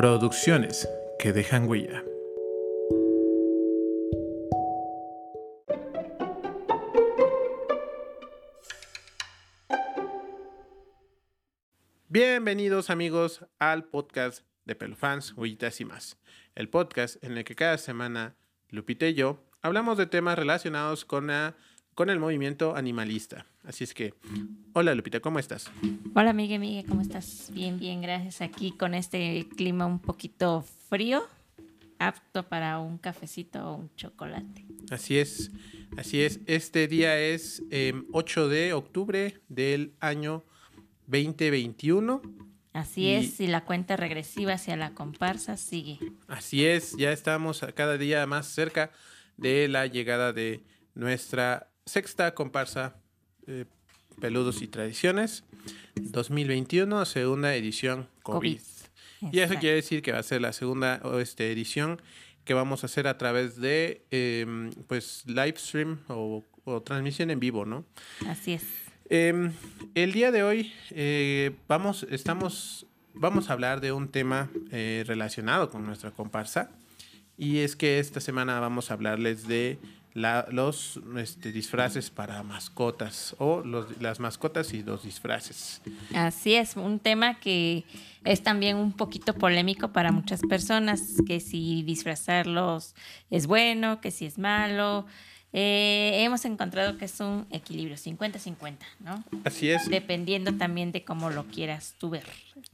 Producciones que dejan huella. Bienvenidos amigos al podcast de Pelofans, Huellitas y más. El podcast en el que cada semana Lupita y yo hablamos de temas relacionados con, con el movimiento animalista. Así es que, hola Lupita, ¿cómo estás? Hola Miguel, Miguel, ¿cómo estás? Bien, bien, gracias. Aquí con este clima un poquito frío, apto para un cafecito o un chocolate. Así es, así es. Este día es 8 em, de octubre del año 2021. Así es, y la cuenta regresiva hacia la comparsa sigue. Así es, ya estamos cada día más cerca de la llegada de nuestra sexta comparsa eh, Peludos y Tradiciones 2021, segunda edición COVID. Y eso quiere decir que va a ser la segunda este, edición que vamos a hacer a través de em, pues live stream o, transmisión en vivo, ¿no? Así es. Em, el día de hoy eh, vamos, estamos, vamos a hablar de un tema eh, relacionado con nuestra comparsa. Y es que esta semana vamos a hablarles de los este, disfraces para mascotas o las mascotas y los disfraces. Así es, un tema que es también un poquito polémico para muchas personas, que si disfrazarlos es bueno, que si es malo, eh, hemos encontrado que es un equilibrio 50-50, ¿no? Así es. Dependiendo también de cómo lo quieras tú ver,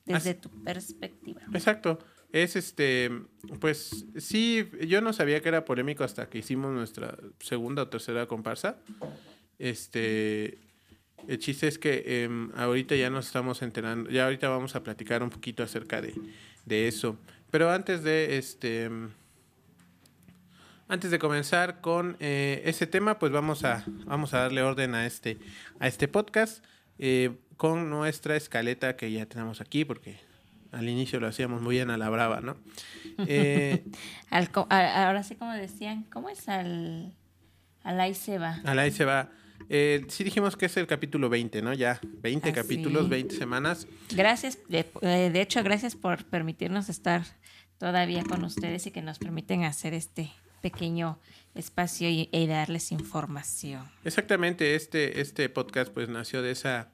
desde tu perspectiva. Exacto. Es este, pues sí, yo no sabía que era polémico hasta que hicimos nuestra segunda o tercera comparsa. Este, el chiste es que em, ahorita ya nos estamos enterando, ya ahorita vamos a platicar un poquito acerca de, de eso. Pero antes de este antes de comenzar con eh, ese tema, pues vamos a, vamos a darle orden a este, a este podcast eh, con nuestra escaleta que ya tenemos aquí, porque al inicio lo hacíamos muy bien a la brava, ¿no? Eh, ahora sí, como decían, ¿cómo es al, al ahí se va? Al ahí se va. sí dijimos que es el capítulo 20, ¿no? Ya, 20 capítulos, 20 semanas. Gracias, de, de hecho, gracias por permitirnos estar todavía con ustedes y que nos permiten hacer este pequeño espacio y, darles información. Exactamente, este, este podcast pues nació de esa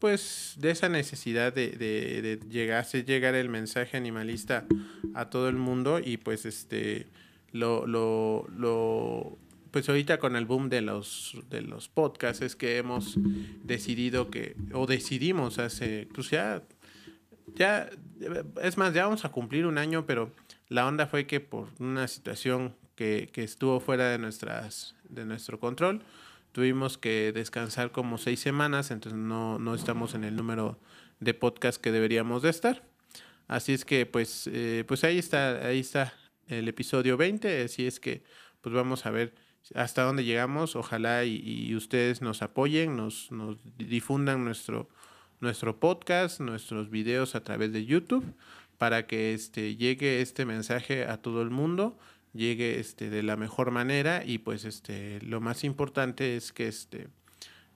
pues de esa necesidad de, de, llegar, hacer llegar el mensaje animalista a todo el mundo y pues este lo, lo, lo pues ahorita con el boom de los de los podcasts es que hemos decidido que o decidimos hace pues ya ya es más ya vamos a cumplir un año pero la onda fue que por una situación que, estuvo fuera de, nuestras, de nuestro control. Tuvimos que descansar como seis semanas, entonces no, no estamos en el número de podcast que deberíamos de estar. Así es que pues, eh, pues ahí está, ahí está el episodio 20, así es que pues vamos a ver hasta dónde llegamos. Ojalá y, ustedes nos apoyen, nos, nos, difundan nuestro, nuestro podcast, nuestros videos a través de YouTube para que este, llegue este mensaje a todo el mundo llegue este, de la mejor manera y pues este, lo más importante es que este,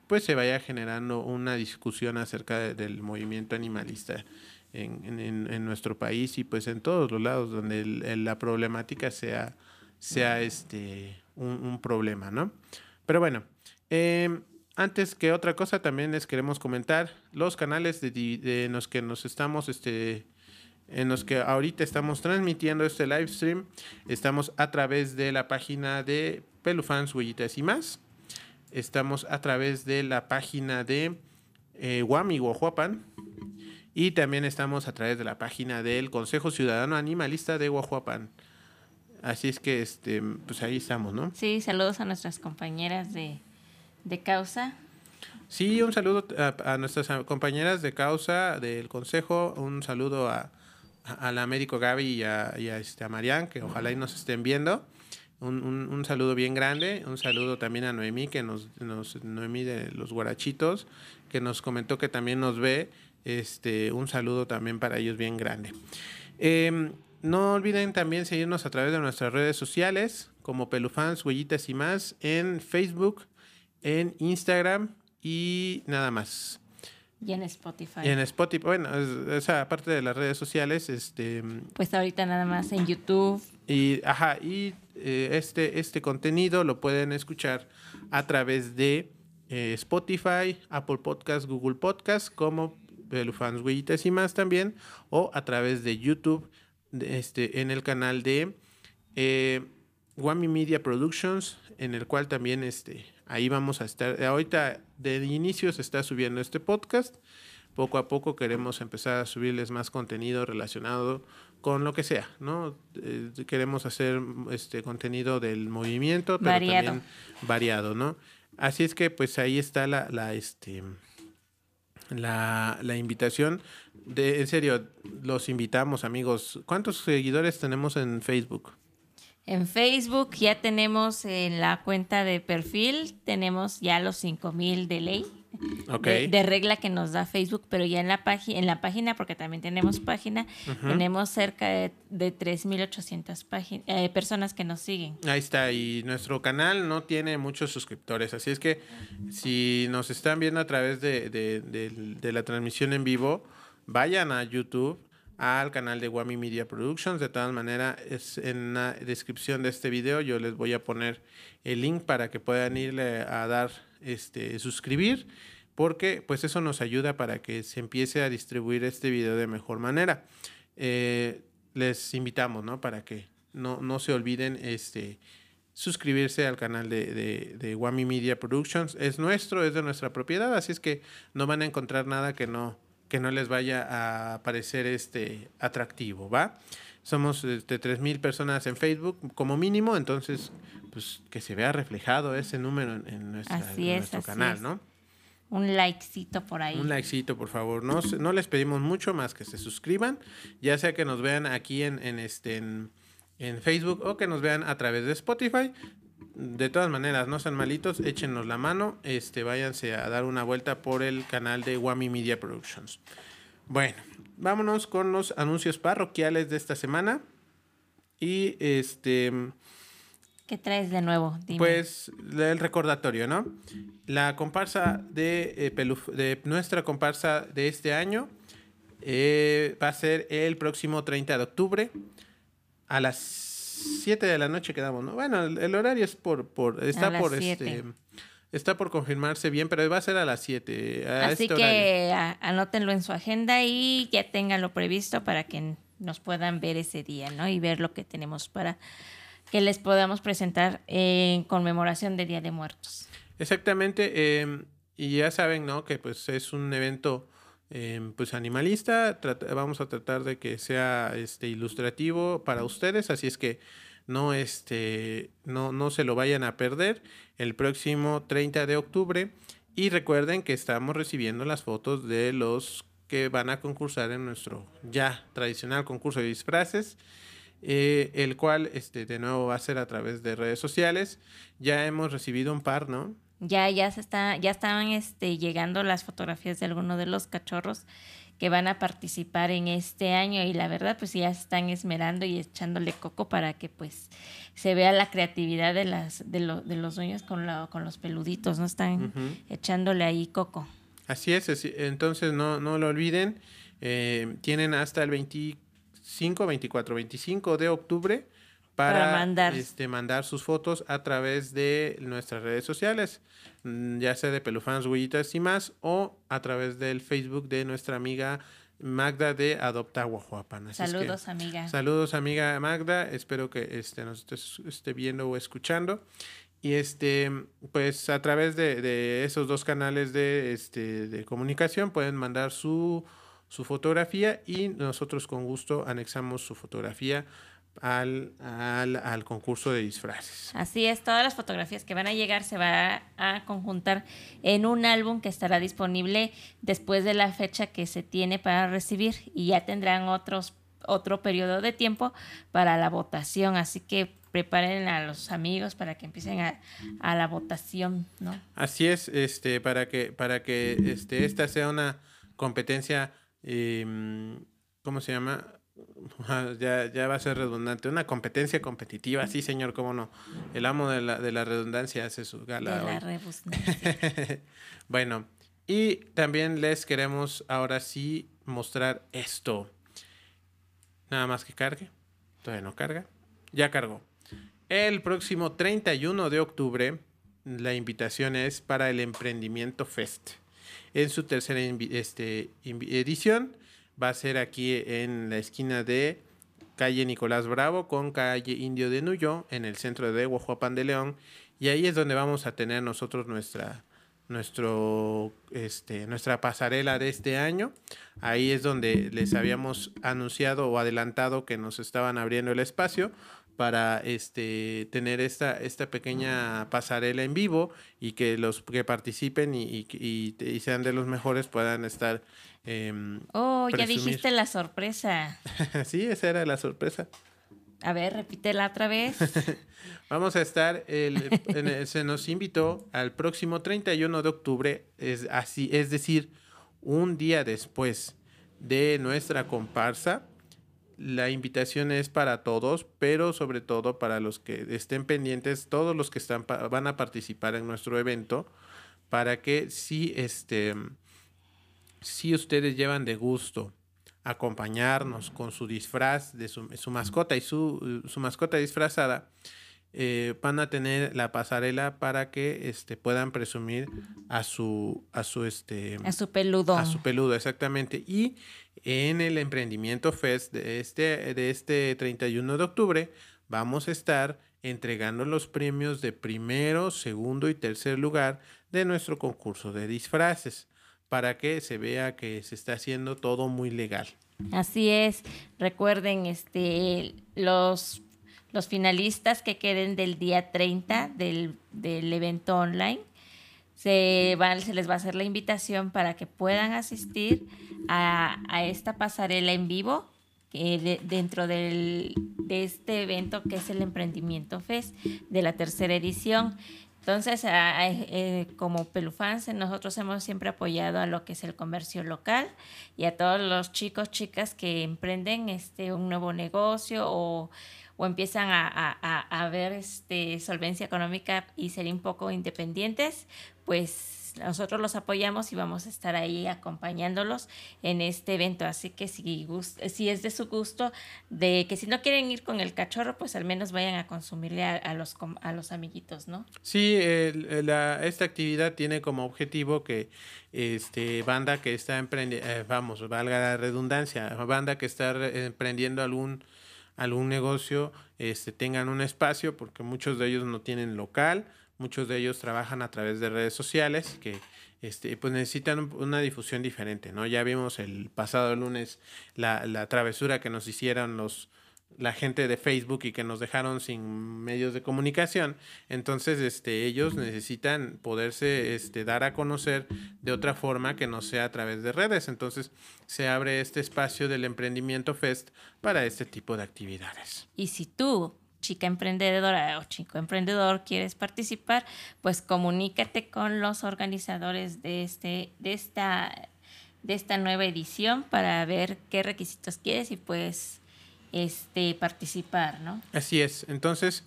pues se vaya generando una discusión acerca del movimiento animalista en, en, en, nuestro país y pues en todos los lados donde la problemática sea, sea este, un, problema, ¿no? Pero bueno, em, antes que otra cosa también les queremos comentar los canales de, de los que nos estamos este, en los que ahorita estamos transmitiendo este live stream. Estamos a través de la página de Pelufans, Huellitas y más. Estamos a través de la página de eh, Guami Guajuapan. Y también estamos a través de la página del Consejo Ciudadano Animalista de Guajuapan. Así es que, este, pues ahí estamos, ¿no? Sí, saludos a nuestras compañeras de, de causa. Sí, un saludo a, nuestras compañeras de causa del Consejo, un saludo a, a la médico Gaby y a, este, a Marian, que ojalá y nos estén viendo. Un, un, saludo bien grande, un saludo también a Noemí, que nos, nos, Noemí de los Guarachitos, que nos comentó que también nos ve. Este, un saludo también para ellos bien grande. Em, no olviden también seguirnos a través de nuestras redes sociales, como Pelufans, Huellitas y más, en Facebook, en Instagram y nada más. Y en Spotify. Y en Spotify, bueno, esa parte de las redes sociales, este... Pues ahorita nada más en YouTube. Y, ajá, y eh, este, este contenido lo pueden escuchar a través de eh, Spotify, Apple Podcast, Google Podcast, como Belufans, Huellitas y más también, o a través de YouTube, este, en el canal de eh, Wami Media Productions, en el cual también este, ahí vamos a estar. Ahorita de inicio se está subiendo este podcast. Poco a poco queremos empezar a subirles más contenido relacionado con lo que sea, ¿no? Eh, queremos hacer este contenido del movimiento, pero variado. también variado, ¿no? Así es que pues ahí está la, la este la, la invitación. De, en serio, los invitamos, amigos. ¿Cuántos seguidores tenemos en Facebook? En Facebook ya tenemos en la cuenta de perfil, tenemos ya los 5000 de ley. De, regla que nos da Facebook, pero ya en la, página en la página, porque también tenemos página, tenemos cerca de, de 3.800 eh, personas que nos siguen. Ahí está, y nuestro canal no tiene muchos suscriptores, así es que si nos están viendo a través de, de la transmisión en vivo, vayan a YouTube al canal de Wami Media Productions. De todas maneras, es en la descripción de este video yo les voy a poner el link para que puedan irle a dar este suscribir porque pues eso nos ayuda para que se empiece a distribuir este video de mejor manera. Eh, les invitamos, ¿no? Para que no, no se olviden este suscribirse al canal de, de, de Wami Media Productions. Es nuestro, es de nuestra propiedad, así es que no van a encontrar nada que no, que no les vaya a parecer este atractivo, ¿va? Somos de este, 3.000 personas en Facebook como mínimo, entonces pues que se vea reflejado ese número en, nuestro canal, ¿no? Un likecito por ahí. Un likecito, por favor. No, no les pedimos mucho más que se suscriban, ya sea que nos vean aquí en, en este en, en Facebook o que nos vean a través de Spotify de todas maneras, no sean malitos, échenos la mano, este, váyanse a dar una vuelta por el canal de Wami Media Productions. Bueno, vámonos con los anuncios parroquiales de esta semana. Y este. ¿Qué traes de nuevo? Pues el recordatorio, ¿no? La comparsa de, eh, de nuestra comparsa de este año eh, va a ser el próximo 30 de octubre a las 7 de la noche quedamos, ¿no? Bueno, el, horario es por, por está por este está por confirmarse bien, pero va a ser a las 7. Así este que anótenlo en su agenda y ya tenganlo previsto para que nos puedan ver ese día, ¿no? Y ver lo que tenemos para que les podamos presentar en conmemoración de Día de Muertos. Exactamente, em, y ya saben, ¿no? Que pues es un evento Em, pues animalista. vamos a tratar de que sea este ilustrativo para ustedes, así es que no, este, no, no se lo vayan a perder el próximo 30 de octubre. Y recuerden que estamos recibiendo las fotos de los que van a concursar en nuestro ya tradicional concurso de disfraces. Eh, el cual este, de nuevo va a ser a través de redes sociales. Ya hemos recibido un par, ¿no? Ya, ya se está, ya estaban este, llegando las fotografías de algunos de los cachorros que van a participar en este año y la verdad pues ya están esmerando y echándole coco para que pues se vea la creatividad de las de, de los dueños con, con los peluditos, no están echándole ahí coco. Así es, entonces no, no lo olviden, eh, tienen hasta el 25, 24, 25 de octubre para, mandar. Este, mandar sus fotos a través de nuestras redes sociales, mm, ya sea de Pelufans, Huellitas y más, o a través del Facebook de nuestra amiga Magda de Adopta Guajuapan. saludos, amiga. Saludos, amiga Magda. Espero que este, nos esté viendo o escuchando. Y este, pues a través de, de, esos dos canales de, este, de comunicación pueden mandar su, su fotografía y nosotros con gusto anexamos su fotografía al, al, al, concurso de disfraces. Así es, todas las fotografías que van a llegar se va a conjuntar en un álbum que estará disponible después de la fecha que se tiene para recibir y ya tendrán otros otro periodo de tiempo para la votación, así que preparen a los amigos para que empiecen a, a la votación, ¿no? Así es, este, para que, para que este, esta sea una competencia, eh, ¿cómo se llama? Ya, ya va a ser redundante. Una competencia competitiva, sí, señor, cómo no. El amo de la, de la redundancia hace su gala. De la bueno, Y también les queremos ahora sí mostrar esto. Nada más que cargue. Todavía no carga. Ya cargó. El próximo 31 de octubre, la invitación es para el Emprendimiento Fest. En su tercera este, edición va a ser aquí en la esquina de calle Nicolás Bravo con calle Indio de Nuyo, en el centro de Guajuapan de León. Y ahí es donde vamos a tener nosotros nuestra, nuestro, este, nuestra pasarela de este año. Ahí es donde les habíamos anunciado o adelantado que nos estaban abriendo el espacio para este, tener esta, esta pequeña pasarela en vivo y que los que participen y, y, sean de los mejores puedan estar. Em, oh, ya dijiste la sorpresa. sí, esa era la sorpresa. A ver, repítela otra vez. Vamos a estar, el, se nos invitó al próximo 31 de octubre, es, así, es decir, un día después de nuestra comparsa. La invitación es para todos, pero sobre todo para los que estén pendientes, todos los que están van a participar en nuestro evento, para que si, este, si ustedes llevan de gusto acompañarnos con su disfraz de su, mascota y su, mascota disfrazada, eh, van a tener la pasarela para que este, puedan presumir a su, a su, este, a su peludo. A su peludo, exactamente. Y en el Emprendimiento Fest de este, de este 31 de octubre vamos a estar entregando los premios de primero, segundo y tercer lugar de nuestro concurso de disfraces para que se vea que se está haciendo todo muy legal. Así es. Recuerden, este, los, los finalistas que queden del día 30 del, evento online, se, van, se les va a hacer la invitación para que puedan asistir a, esta pasarela en vivo dentro del, de este evento que es el Emprendimiento Fest de la tercera edición. Entonces, eh, como Pelufans, nosotros hemos siempre apoyado a lo que es el comercio local y a todos los chicos, chicas que emprenden este, un nuevo negocio o, empiezan a, a, ver este, solvencia económica y ser un poco independientes, pues nosotros los apoyamos y vamos a estar ahí acompañándolos en este evento. Así que si, si es de su gusto, de que si no quieren ir con el cachorro, pues al menos vayan a consumirle a, los, a los amiguitos, ¿no? Sí, esta actividad tiene como objetivo que este banda que está emprendiendo, eh, vamos, valga la redundancia, banda que está emprendiendo algún algún negocio este, tengan un espacio porque muchos de ellos no tienen local Muchos de ellos trabajan a través de redes sociales que este, pues necesitan una difusión diferente, ¿no? Ya vimos el pasado lunes la, la travesura que nos hicieron los, la gente de Facebook y que nos dejaron sin medios de comunicación. Entonces, este, ellos necesitan poderse este, dar a conocer de otra forma que no sea a través de redes. Entonces, se abre este espacio del Emprendimiento Fest para este tipo de actividades. Y si tú chica emprendedora o chico emprendedor quieres participar, pues comunícate con los organizadores de, este, de, esta, de esta nueva edición para ver qué requisitos quieres y pues este, participar, ¿no? Así es. Entonces,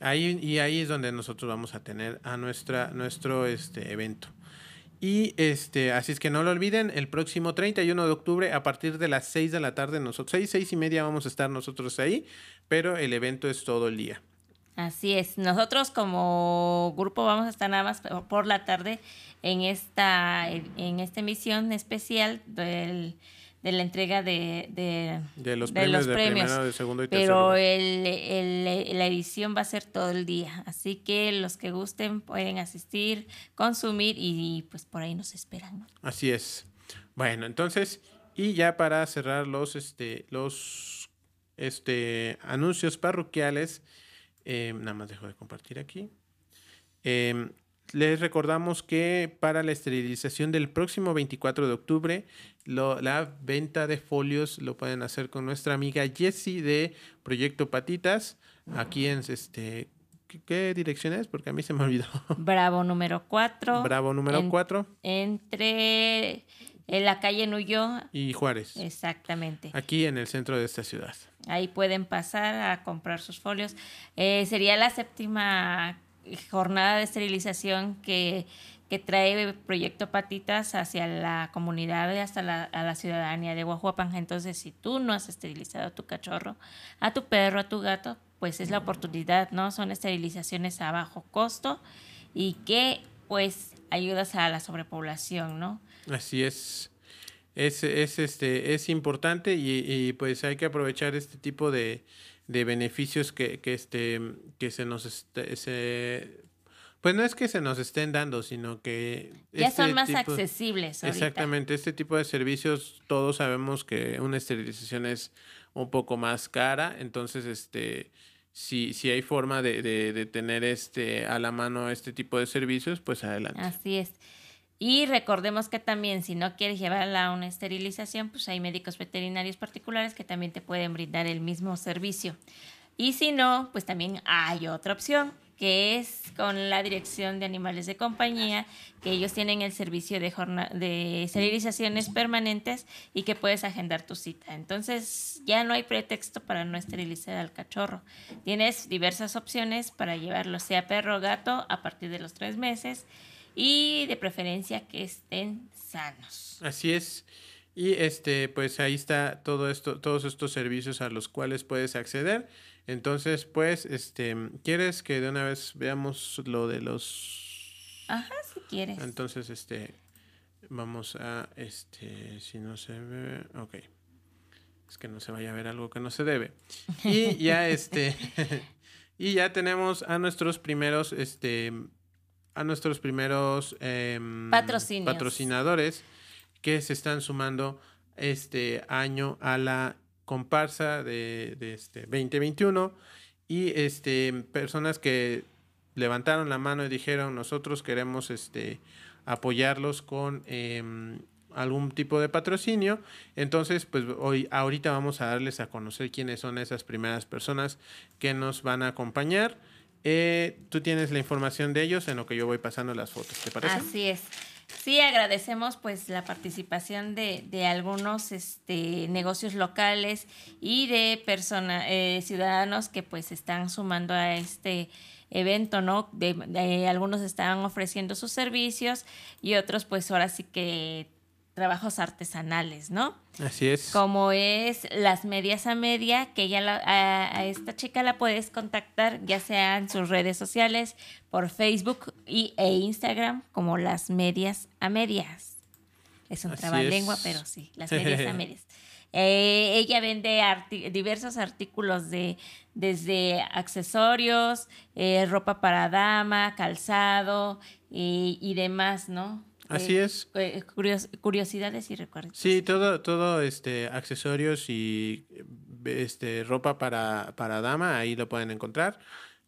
ahí, y ahí es donde nosotros vamos a tener a nuestra, nuestro este, evento. Y este, así es que no lo olviden, el próximo 31 de octubre a partir de las 6 de la tarde, nosotros, 6, 6 y media vamos a estar nosotros ahí, pero el evento es todo el día. Así es, nosotros como grupo vamos a estar nada más por la tarde en esta, en esta emisión especial del de la entrega de, de, los premios, de, Primero, de segundo y pero el, el, la edición va a ser todo el día, así que los que gusten pueden asistir, consumir y pues por ahí nos esperan. Así es. Bueno, entonces, y ya para cerrar los, este, los este, anuncios parroquiales, eh, nada más dejo de compartir aquí. Eh, les recordamos que para la esterilización del próximo 24 de octubre, la venta de folios lo pueden hacer con nuestra amiga Jessie de Proyecto Patitas. Aquí en este. ¿Qué, dirección es? Porque a mí se me olvidó. Bravo número 4. Bravo número 4. entre en la calle Nuyo. Y Juárez. Exactamente. Aquí en el centro de esta ciudad. Ahí pueden pasar a comprar sus folios. Eh, sería la séptima jornada de esterilización que, que trae Proyecto Patitas hacia la comunidad y hasta la, a la ciudadanía de Guajuapan. Entonces, si tú no has esterilizado a tu cachorro, a tu perro, a tu gato, pues es la oportunidad, ¿no? Son esterilizaciones a bajo costo y que pues ayudas a la sobrepoblación, ¿no? Así es. Es, es, este, es importante y, y pues hay que aprovechar este tipo de, de beneficios que, que, este, que se nos este, se, pues no es que se nos estén dando, sino que... Ya este son más accesibles. Ahorita. Exactamente, este tipo de servicios todos sabemos que una esterilización es un poco más cara, entonces este si, si hay forma de, de, de tener este a la mano este tipo de servicios, pues adelante. Así es. Y recordemos que también si no quieres llevarla a una esterilización, pues hay médicos veterinarios particulares que también te pueden brindar el mismo servicio. Y si no, pues también hay otra opción, que es con la Dirección de Animales de Compañía, que ellos tienen el servicio de, de esterilizaciones permanentes y que puedes agendar tu cita. Entonces ya no hay pretexto para no esterilizar al cachorro. Tienes diversas opciones para llevarlo, sea perro o gato, a partir de los tres meses y de preferencia que estén sanos. Así es. Y este, pues ahí está todo esto, todos estos servicios a los cuales puedes acceder. Entonces, pues, este, ¿quieres que de una vez veamos lo de los Ajá, si quieres. Entonces, este, vamos a, este, si no se ve, ok. Es que no se vaya a ver algo que no se debe. Y ya, este, y ya tenemos a nuestros primeros, este, a nuestros primeros eh, patrocinadores que se están sumando este año a la comparsa de, de, este 2021 y este personas que levantaron la mano y dijeron nosotros queremos este apoyarlos con eh, algún tipo de patrocinio entonces pues hoy ahorita vamos a darles a conocer quiénes son esas primeras personas que nos van a acompañar eh, tú tienes la información de ellos en lo que yo voy pasando las fotos, ¿te parece? Así es. Sí, agradecemos pues la participación de, de algunos este, negocios locales y de personas, eh, ciudadanos que pues están sumando a este evento, ¿no? De, de, algunos están ofreciendo sus servicios y otros pues ahora sí que trabajos artesanales, ¿no? Así es. Como es las medias a media, que ya la, a, a, esta chica la puedes contactar ya sea en sus redes sociales, por Facebook y, e Instagram, como las medias a medias. Es un trabalengua, pero sí, las medias a medias. Eh, ella vende arti diversos artículos de desde accesorios, eh, ropa para dama, calzado y, y demás, ¿no? Así es. Eh, curios, curiosidades y recuerdos. Sí, todo, todo este accesorios y este ropa para, para dama, ahí lo pueden encontrar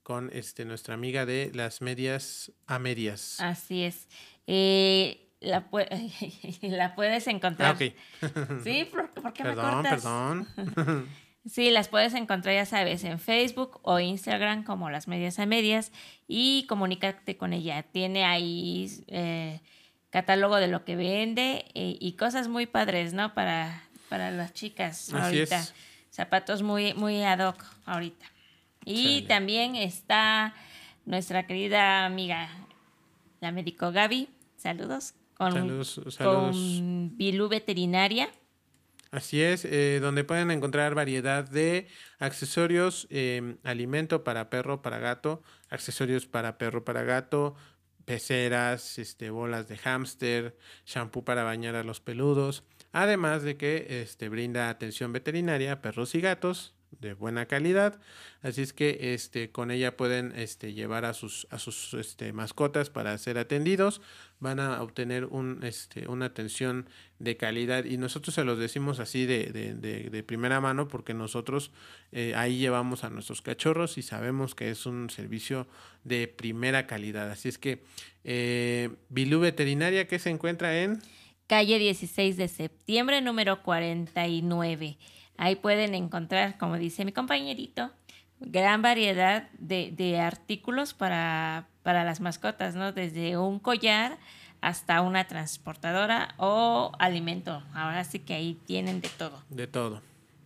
con este nuestra amiga de las medias a medias. Así es. Eh, la, pu la, puedes encontrar. Ah, okay. sí, ¿por, por qué perdón, me Perdón, perdón. Sí, las puedes encontrar, ya sabes, en Facebook o Instagram como las medias a medias y comunícate con ella. Tiene ahí eh, catálogo de lo que vende eh, y cosas muy padres, ¿no? Para, para las chicas Así ahorita. Es. Zapatos muy, muy ad hoc ahorita. Y Chale. también está nuestra querida amiga, la médico Gaby. Saludos. Con, saludos, saludos. con Bilú Veterinaria. Así es, eh, donde pueden encontrar variedad de accesorios, eh, alimento para perro, para gato, accesorios para perro, para gato, peceras, este, bolas de hámster, shampoo para bañar a los peludos, además de que este, brinda atención veterinaria a perros y gatos de buena calidad, así es que este, con ella pueden este, llevar a sus, a sus este, mascotas para ser atendidos, van a obtener un, este, una atención de calidad. Y nosotros se los decimos así de, de, de, primera mano porque nosotros eh, ahí llevamos a nuestros cachorros y sabemos que es un servicio de primera calidad, así es que eh, Bilú Veterinaria que se encuentra en calle 16 de septiembre número 49 Ahí pueden encontrar, como dice mi compañerito, gran variedad de, de artículos para, para, las mascotas, ¿no? Desde un collar hasta una transportadora o alimento. Ahora sí que ahí tienen de todo. De todo.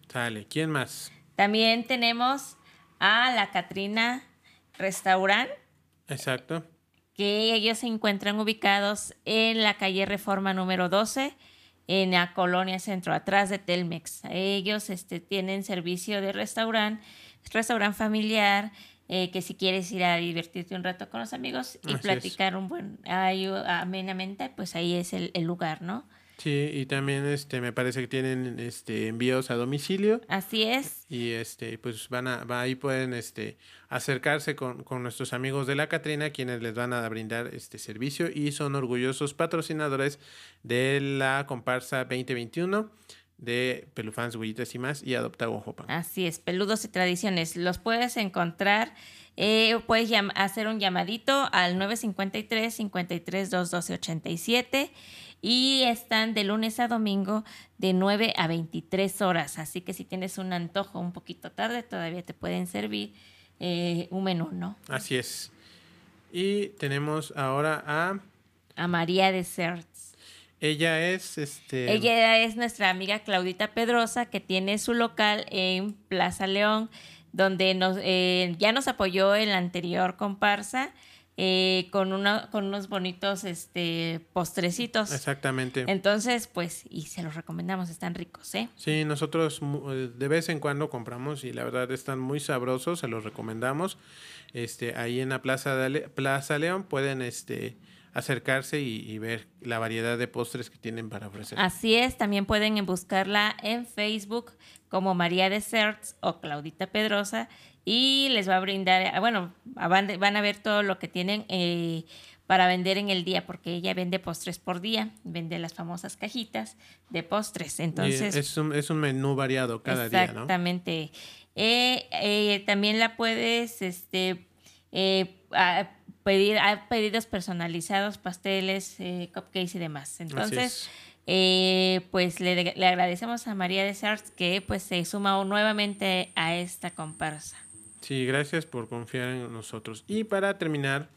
Sale. ¿Quién más? También tenemos a la Catrina Restaurant. Exacto. que ellos se encuentran ubicados en la calle Reforma número 12, en la colonia centro, atrás de Telmex. Ellos este, tienen servicio de restaurante, restaurante familiar, eh, que si quieres ir a divertirte un rato con los amigos y platicar un buen, amenamente, pues ahí es el, el lugar, ¿no? Sí, y también este me parece que tienen este envíos a domicilio. Así es. Y este pues van a va, ahí pueden este acercarse con, con, nuestros amigos de la Catrina quienes les van a brindar este servicio y son orgullosos patrocinadores de la comparsa 2021 de Pelufans, Huellitas y más y Adopta Guajopan. Así es, Peludos y Tradiciones. Los puedes encontrar, eh, puedes hacer un llamadito al 953 53 212 87 y están de lunes a domingo de 9 a 23 horas. Así que si tienes un antojo un poquito tarde, todavía te pueden servir eh, un menú, ¿no? Así es. Y tenemos ahora a... A María Desserts. Ella es, este... Ella es nuestra amiga Claudita Pedrosa, que tiene su local en Plaza León, donde nos, eh, ya nos apoyó en la anterior comparsa eh, con, una, con unos bonitos este, postrecitos. Exactamente. Entonces, pues, y se los recomendamos, están ricos, ¿eh? Sí, nosotros eh, de vez en cuando compramos y la verdad están muy sabrosos, se los recomendamos. Este, ahí en la Plaza, de Plaza León pueden este, acercarse y, ver la variedad de postres que tienen para ofrecer. Así es, también pueden buscarla en Facebook como María Desserts o Claudita Pedrosa y les va a brindar, ah, bueno, van, a ver todo lo que tienen eh, para vender en el día, porque ella vende postres por día, vende las famosas cajitas de postres. Entonces, es un, es un menú variado cada día, ¿no? Exactamente. Eh, eh, también la puedes este, pedir, a pedidos personalizados, pasteles, cupcakes y demás. Entonces, pues le, le, agradecemos a María de Sars que pues se suma nuevamente a esta comparsa. Sí, gracias por confiar en nosotros. Y para terminar,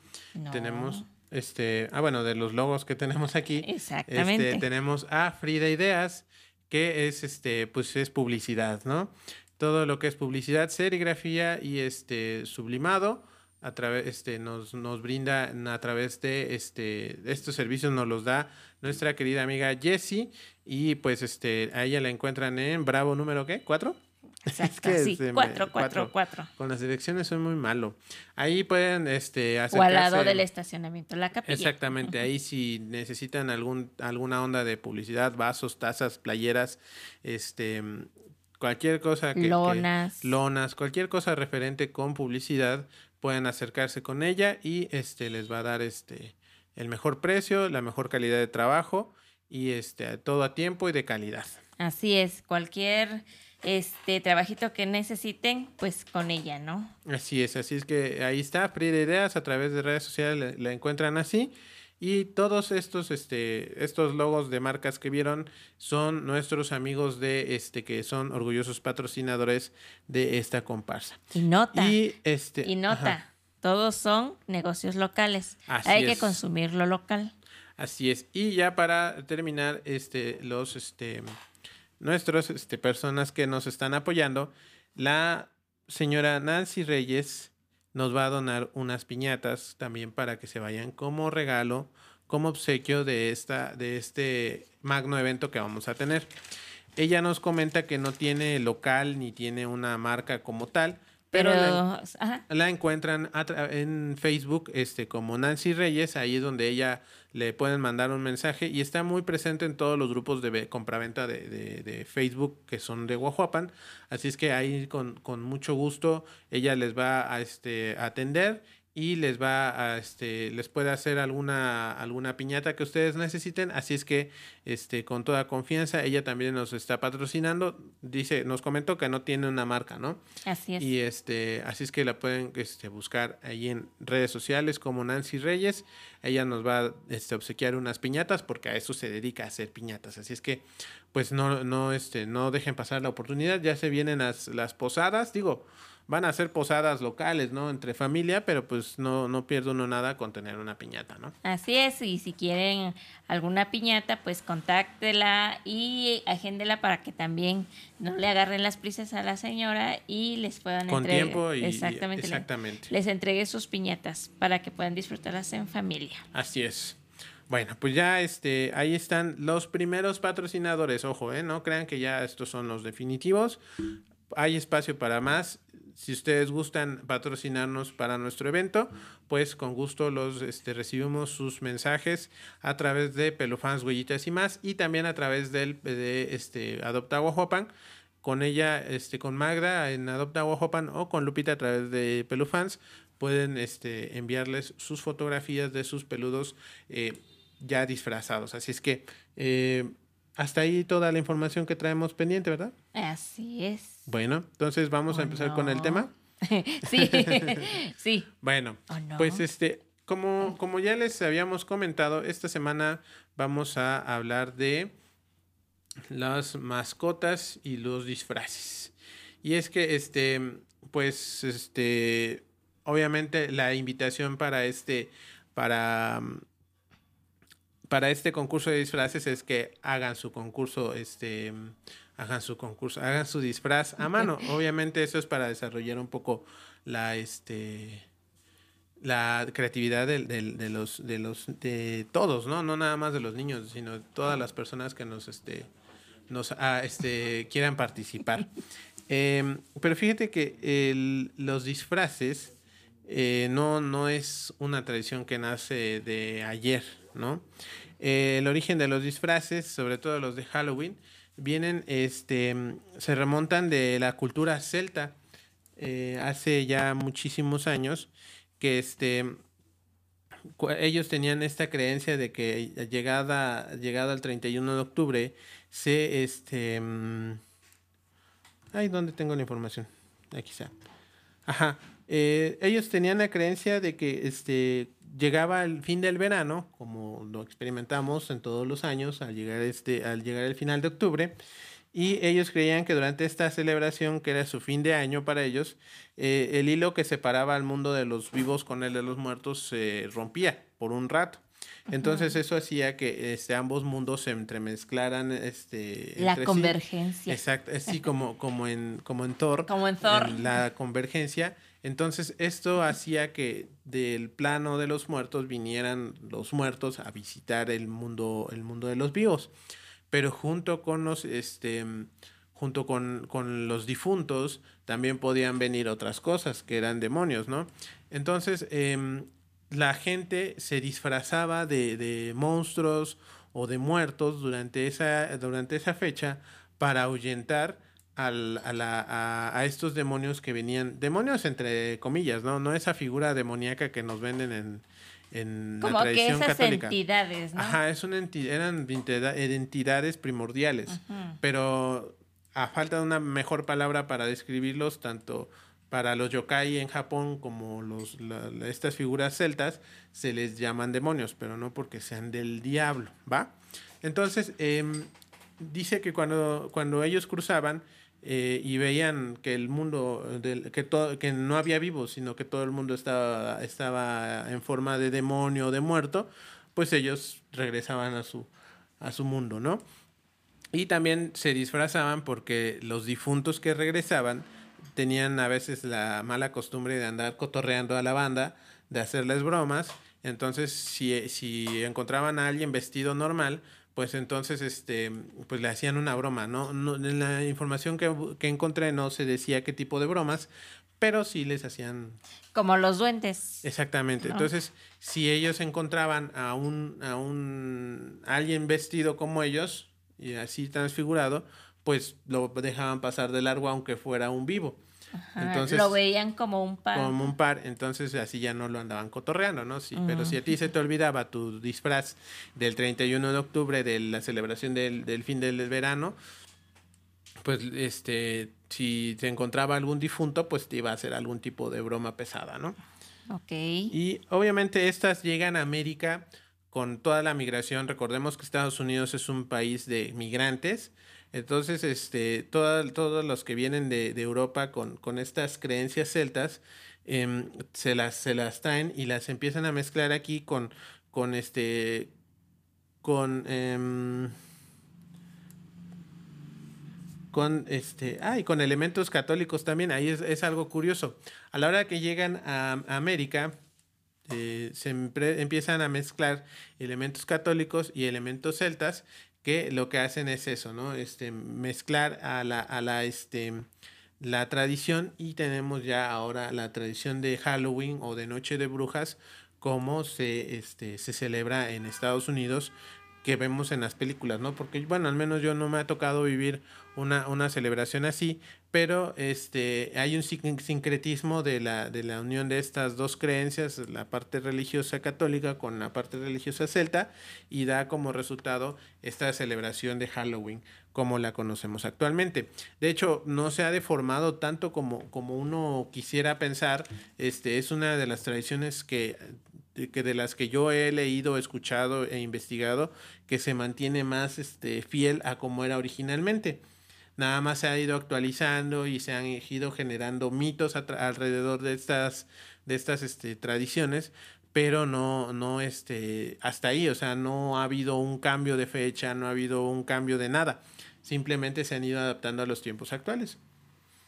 tenemos este, ah bueno, de los logos que tenemos aquí, Exactamente. Este, tenemos a Frida Ideas, que es este, pues es publicidad, ¿no? Todo lo que es publicidad, serigrafía y este sublimado a través este nos, nos brinda a través de este estos servicios nos los da nuestra querida amiga Jessie y pues este a ella la encuentran en Bravo número ¿qué? ¿Cuatro? Exacto, sí, cuatro, cuatro, cuatro, Con las direcciones soy muy malo. Ahí pueden este, acercarse. O al lado del estacionamiento, la capilla. Exactamente, ahí si necesitan algún, alguna onda de publicidad, vasos, tazas, playeras, este, cualquier cosa que... Lonas. lonas, cualquier cosa referente con publicidad, pueden acercarse con ella y este, les va a dar este, el mejor precio, la mejor calidad de trabajo y este, todo a tiempo y de calidad. Así es, cualquier este trabajito que necesiten, pues con ella, ¿no? Así es, así es que ahí está, Frida Ideas, a través de redes sociales la, encuentran así. Y todos estos, este, estos logos de marcas que vieron son nuestros amigos de este que son orgullosos patrocinadores de esta comparsa. Y nota. Y este. Y nota. Todos son negocios locales. Hay que consumir lo local. Así es. Y ya para terminar, este, los este nuestros este, personas que nos están apoyando, la señora Nancy Reyes nos va a donar unas piñatas también para que se vayan como regalo, como obsequio de, esta, de este magno evento que vamos a tener. Ella nos comenta que no tiene local ni tiene una marca como tal, pero, la, encuentran en Facebook este, como Nancy Reyes, ahí es donde ella le pueden mandar un mensaje y está muy presente en todos los grupos de compraventa de, de, de Facebook que son de Guajuapan. Así es que ahí con, con mucho gusto ella les va a este, atender y les va a este les puede hacer alguna alguna piñata que ustedes necesiten. Así es que este con toda confianza ella también nos está patrocinando. Dice nos comentó que no tiene una marca no así es. Y este así es que la pueden este, buscar ahí en redes sociales como Nancy Reyes. Ella nos va a este, obsequiar unas piñatas porque a eso se dedica a hacer piñatas. Así es que pues no no este no dejen pasar la oportunidad. Ya se vienen las las posadas. Digo van a ser posadas locales, ¿no? Entre familia, pero pues no, no pierde uno nada con tener una piñata, ¿no? Así es, y si quieren alguna piñata, pues contáctela y agéndela para que también no le agarren las prisas a la señora y les puedan Con entregar- tiempo y- exactamente, exactamente. les entregue sus piñatas para que puedan disfrutarlas en familia. Así es. Bueno, pues ya este, ahí están los primeros patrocinadores. Ojo, ¿eh? no crean que ya estos son los definitivos. Hay espacio para más. Si ustedes gustan patrocinarnos para nuestro evento, pues con gusto los este, recibimos sus mensajes a través de Pelufans, Huellitas y más, y también a través del de este Adopta Guajopan, con ella, este, con Magda en Adopta Guajopan o con Lupita a través de Pelufans, pueden este, enviarles sus fotografías de sus peludos eh, ya disfrazados. Así es que eh, hasta ahí toda la información que traemos pendiente, ¿verdad? Así es. Bueno, entonces vamos a ¿O empezar con el tema. sí, sí. Bueno, pues este, como, como ya les habíamos comentado, esta semana vamos a hablar de las mascotas y los disfraces. Y es que este, pues este, obviamente la invitación para este, para, para este concurso de disfraces es que hagan su concurso, este, hagan su concurso, hagan su disfraz a mano. Obviamente eso es para desarrollar un poco la, este, la creatividad de, los, de los, de todos, ¿no? No nada más de los niños, sino todas las personas que nos, este, nos, ah, este, quieran participar. Em, pero fíjate que el- los disfraces eh, no, no es una tradición que nace de ayer, ¿no? Eh, el origen de los disfraces, sobre todo los de Halloween, vienen, este, se remontan de la cultura celta eh, hace ya muchísimos años que este ellos tenían esta creencia de que llegada llegada al 31 de octubre se este mm, ay dónde tengo la información aquí está. Ajá eh, ellos tenían la creencia de que este llegaba el fin del verano como lo experimentamos en todos los años al llegar este al llegar el final de octubre y ellos creían que durante esta celebración, que era su fin de año para ellos, eh, el hilo que separaba al mundo de los vivos con el de los muertos se rompía por un rato. Entonces eso hacía que este, ambos mundos se entremezclaran. Este, La entre sí. convergencia. Exacto, así como, como, en, como en Thor. Como en Thor. la convergencia. Entonces esto hacía que del plano de los muertos vinieran los muertos a visitar el mundo, el mundo de los vivos pero junto con los este junto con, con los difuntos también podían venir otras cosas que eran demonios, ¿no? Entonces em, la gente se disfrazaba de, de monstruos o de muertos durante esa, durante esa fecha para ahuyentar al- a, la- a- a estos demonios que venían, demonios entre comillas, ¿no? No esa figura demoníaca que nos venden en, en la Como que tradición esas católica. entidades, ¿no? Ajá, es una enti- eran entidad- entidades primordiales, pero a falta de una mejor palabra para describirlos, tanto para los yokai en Japón como los, la- estas figuras celtas, se les llaman demonios, pero no porque sean del diablo, ¿va? Entonces, em, dice que cuando, cuando ellos cruzaban eh, y veían que el mundo, del, que, todo, que no había vivos, sino que todo el mundo estaba, estaba en forma de demonio o de muerto, pues ellos regresaban a su, a su mundo, ¿no? Y también se disfrazaban porque los difuntos que regresaban tenían a veces la mala costumbre de andar cotorreando a la banda, de hacerles bromas. Entonces, si, si encontraban a alguien vestido normal, pues entonces este pues le hacían una broma, ¿no? no en la información que, que encontré no se decía qué tipo de bromas, pero sí les hacían Como los duendes. Exactamente. ¿no? Entonces, si ellos encontraban a un, a un alguien vestido como ellos y así transfigurado, pues lo dejaban pasar de largo aunque fuera un vivo. Ajá, Entonces, lo veían como un par. como un par, entonces así ya no lo andaban cotorreando, ¿no? Sí, pero si a ti se te olvidaba tu disfraz del 31 de octubre de la celebración del, del fin del verano, pues este, si te encontraba algún difunto, pues te iba a hacer algún tipo de broma pesada, ¿no? Ok. Y obviamente estas llegan a América con toda la migración. Recordemos que Estados Unidos es un país de migrantes. Entonces, este, todos los que vienen de, Europa con, con, estas creencias celtas, em, se, las, se las traen y las empiezan a mezclar aquí con, con este, con, em, con este, ah, con elementos católicos también. Ahí es, algo curioso. A la hora que llegan a, América, eh, se empiezan a mezclar elementos católicos y elementos celtas que lo que hacen es eso, ¿no? Este, mezclar a la, a la, este, la tradición y tenemos ya ahora la tradición de Halloween o de Noche de Brujas como se, este, se celebra en Estados Unidos que vemos en las películas, ¿no? Porque, bueno, al menos yo no me ha tocado vivir una, una celebración así, pero este, hay un sincretismo de la, de la unión de estas dos creencias, la parte religiosa católica con la parte religiosa celta, y da como resultado esta celebración de Halloween como la conocemos actualmente. De hecho, no se ha deformado tanto como, como uno quisiera pensar. Este, es una de las tradiciones que que de las que yo he leído, escuchado e investigado, que se mantiene más este, fiel a como era originalmente. Nada más se ha ido actualizando y se han ido generando mitos alrededor de estas, de estas este, tradiciones, pero no, no, este, hasta ahí, o sea, no ha habido un cambio de fecha, no ha habido un cambio de nada. Simplemente se han ido adaptando a los tiempos actuales.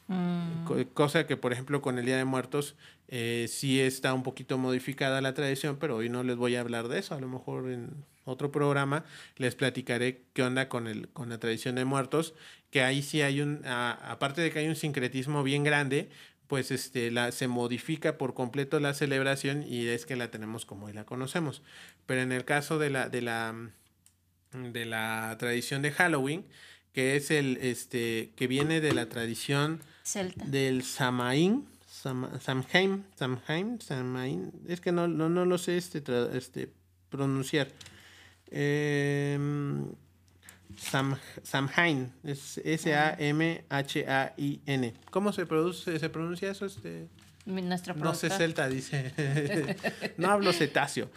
Mm. Cosa que, por ejemplo, con el Día de Muertos eh, sí está un poquito modificada la tradición, pero hoy no les voy a hablar de eso. A lo mejor en otro programa les platicaré qué onda con, el, con la tradición de muertos, que ahí sí hay un, aparte de que hay un sincretismo bien grande, pues este, la, se modifica por completo la celebración y es que la tenemos como hoy la conocemos. Pero en el caso de la, de la, de la tradición de Halloween, que es el este que viene de la tradición del Samaín, Samhain, Samhain, Samaín, es que no, no, no lo sé este, este pronunciar. Eh, Samhain, es S-A-M-H-A-I-N. ¿Cómo se produce, se pronuncia eso? Este? no sé celta, dice. no hablo cetáceo.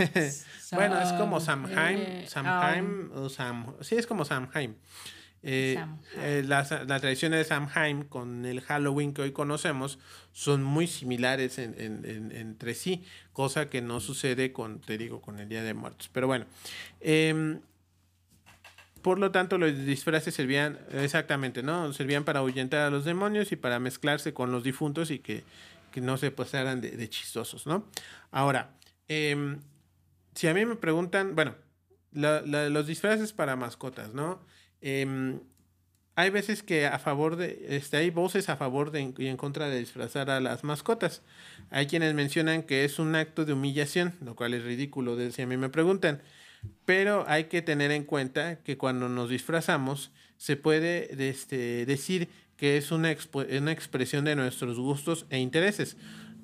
bueno, es como Samhain, eh, Samhain um, o Sam, sí es como Samhain. Eh, eh, las, tradiciones de Samhain con el Halloween que hoy conocemos son muy similares entre sí, cosa que no sucede con, te digo, con el Día de Muertos. Pero bueno, em, por lo tanto, los disfraces servían exactamente, ¿no? Servían para ahuyentar a los demonios y para mezclarse con los difuntos y que, no se pasaran de, chistosos, ¿no? Ahora, em, si a mí me preguntan, bueno, los disfraces para mascotas, ¿no? Em, hay veces que a favor de, este, hay voces a favor de, y en contra de disfrazar a las mascotas. Hay quienes mencionan que es un acto de humillación, lo cual es ridículo si a mí me preguntan. Pero hay que tener en cuenta que cuando nos disfrazamos se puede este, decir que es una, una expresión de nuestros gustos e intereses.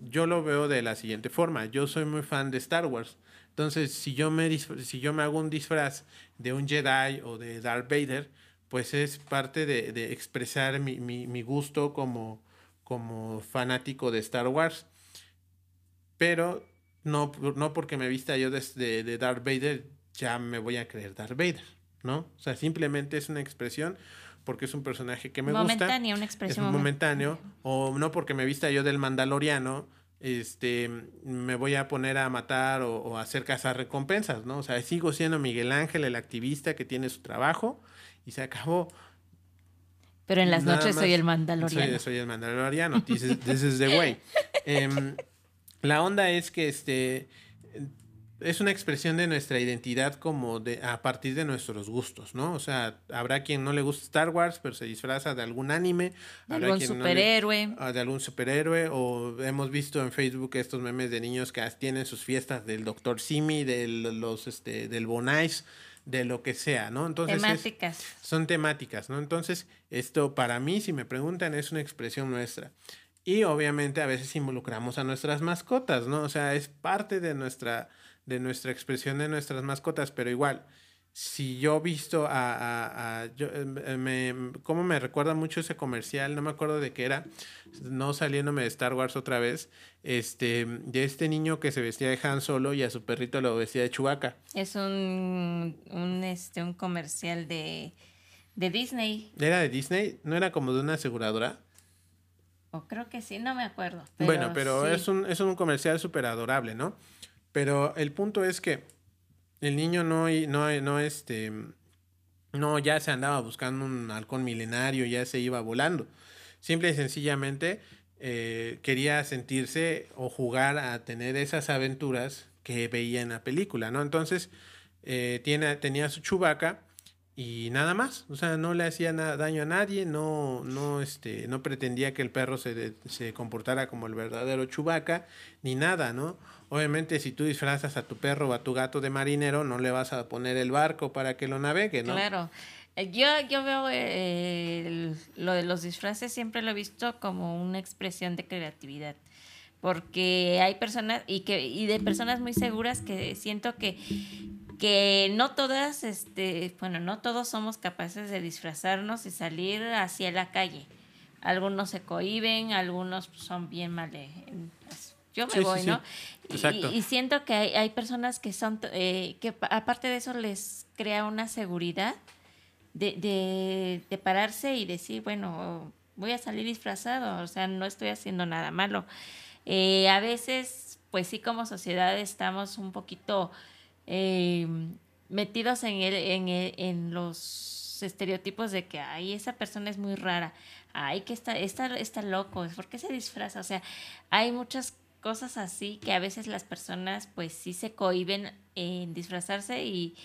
Yo lo veo de la siguiente forma. Yo soy muy fan de Star Wars. Entonces, si yo me, si yo me hago un disfraz de un Jedi o de Darth Vader, pues es parte de, de expresar mi, mi, mi, gusto como, como fanático de Star Wars. Pero no, no porque me vista yo de, de, de Darth Vader, ya me voy a creer Darth Vader, ¿no? O sea, simplemente es una expresión porque es un personaje que me gusta. Momentáneo, una expresión. Es momentáneo. O no porque me vista yo del Mandaloriano, este, me voy a poner a matar o, hacer cazar recompensas, ¿no? O sea, sigo siendo Miguel Ángel, el activista que tiene su trabajo y se acabó. Pero en las noches soy el Mandaloriano. Soy, soy el Mandaloriano. This is, this is the way. Em, la onda es que este es una expresión de nuestra identidad como de a partir de nuestros gustos, ¿no? O sea, habrá quien no le gusta Star Wars, pero se disfraza de algún anime, de algún superhéroe, ah, de algún superhéroe o hemos visto en Facebook estos memes de niños que tienen sus fiestas del Dr. Simi, del los este del Bonais, de lo que sea, ¿no? Entonces temáticas. son temáticas, ¿no? Entonces, esto para mí si me preguntan es una expresión nuestra. Y obviamente a veces involucramos a nuestras mascotas, ¿no? O sea, es parte de nuestra de nuestra expresión de nuestras mascotas, pero igual, si yo visto a, a, a yo, eh, me, cómo me recuerda mucho ese comercial, no me acuerdo de qué era, no saliéndome de Star Wars otra vez, este, de este niño que se vestía de Han Solo y a su perrito lo vestía de Chewbacca. Es un, un, este, un comercial de, de Disney. ¿Era de Disney? ¿No era como de una aseguradora? O creo que sí, no me acuerdo. Pero bueno, pero sí. es, un, es un comercial súper adorable, ¿no? Pero el punto es que el niño no, no, no, este, no, ya se andaba buscando un halcón milenario, ya se iba volando. Simple y sencillamente eh, quería sentirse o jugar a tener esas aventuras que veía en la película, ¿no? Entonces, eh, tiene, tenía su chubaca y nada más, o sea, no le hacía nada, daño a nadie, no, no, este, no pretendía que el perro se, se comportara como el verdadero chubaca, ni nada, ¿no? Obviamente, si tú disfrazas a tu perro o a tu gato de marinero, no le vas a poner el barco para que lo navegue, ¿no? Claro. Yo, yo veo eh, lo de los disfraces, siempre lo he visto como una expresión de creatividad. Porque hay personas, y, que, y de personas muy seguras que siento que, que no todas, este, bueno, no todos somos capaces de disfrazarnos y salir hacia la calle. Algunos se cohiben, algunos son bien mal. Yo me sí, voy, sí, ¿no? Sí. Y, y, siento que hay, hay personas que son, eh, que aparte de eso les crea una seguridad de, de, de, pararse y decir, bueno, voy a salir disfrazado, o sea, no estoy haciendo nada malo. Eh, a veces, pues sí, como sociedad estamos un poquito eh, metidos en, el, en, el, en los estereotipos de que, ay, esa persona es muy rara, ay, que está, está, está loco, ¿por qué se disfraza? O sea, hay muchas cosas así que a veces las personas pues sí se cohiben en disfrazarse y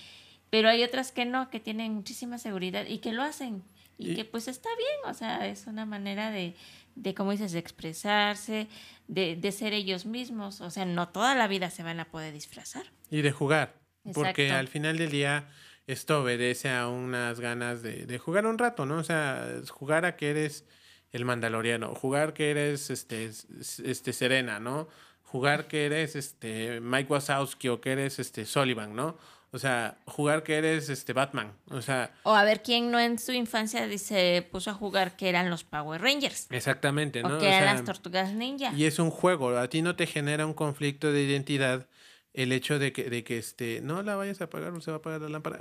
pero hay otras que no, que tienen muchísima seguridad y que lo hacen y, y que pues está bien, o sea, es una manera de, de como dices, de expresarse, de, de, ser ellos mismos, o sea, no toda la vida se van a poder disfrazar. Y de jugar, Exacto. porque al final del día esto obedece a unas ganas de, de jugar un rato, ¿no? O sea, jugar a que eres el Mandaloriano, jugar que eres este, este Serena, ¿no? Jugar que eres este Mike Wazowski o que eres este Sullivan, ¿no? O sea, jugar que eres este Batman. O sea. O a ver quién no en su infancia se puso a jugar que eran los Power Rangers. Exactamente, ¿no? O que o eran sea, las tortugas ninja. Y es un juego. A ti no te genera un conflicto de identidad el hecho de que, de que este, no la vayas a apagar o se va a apagar la lámpara.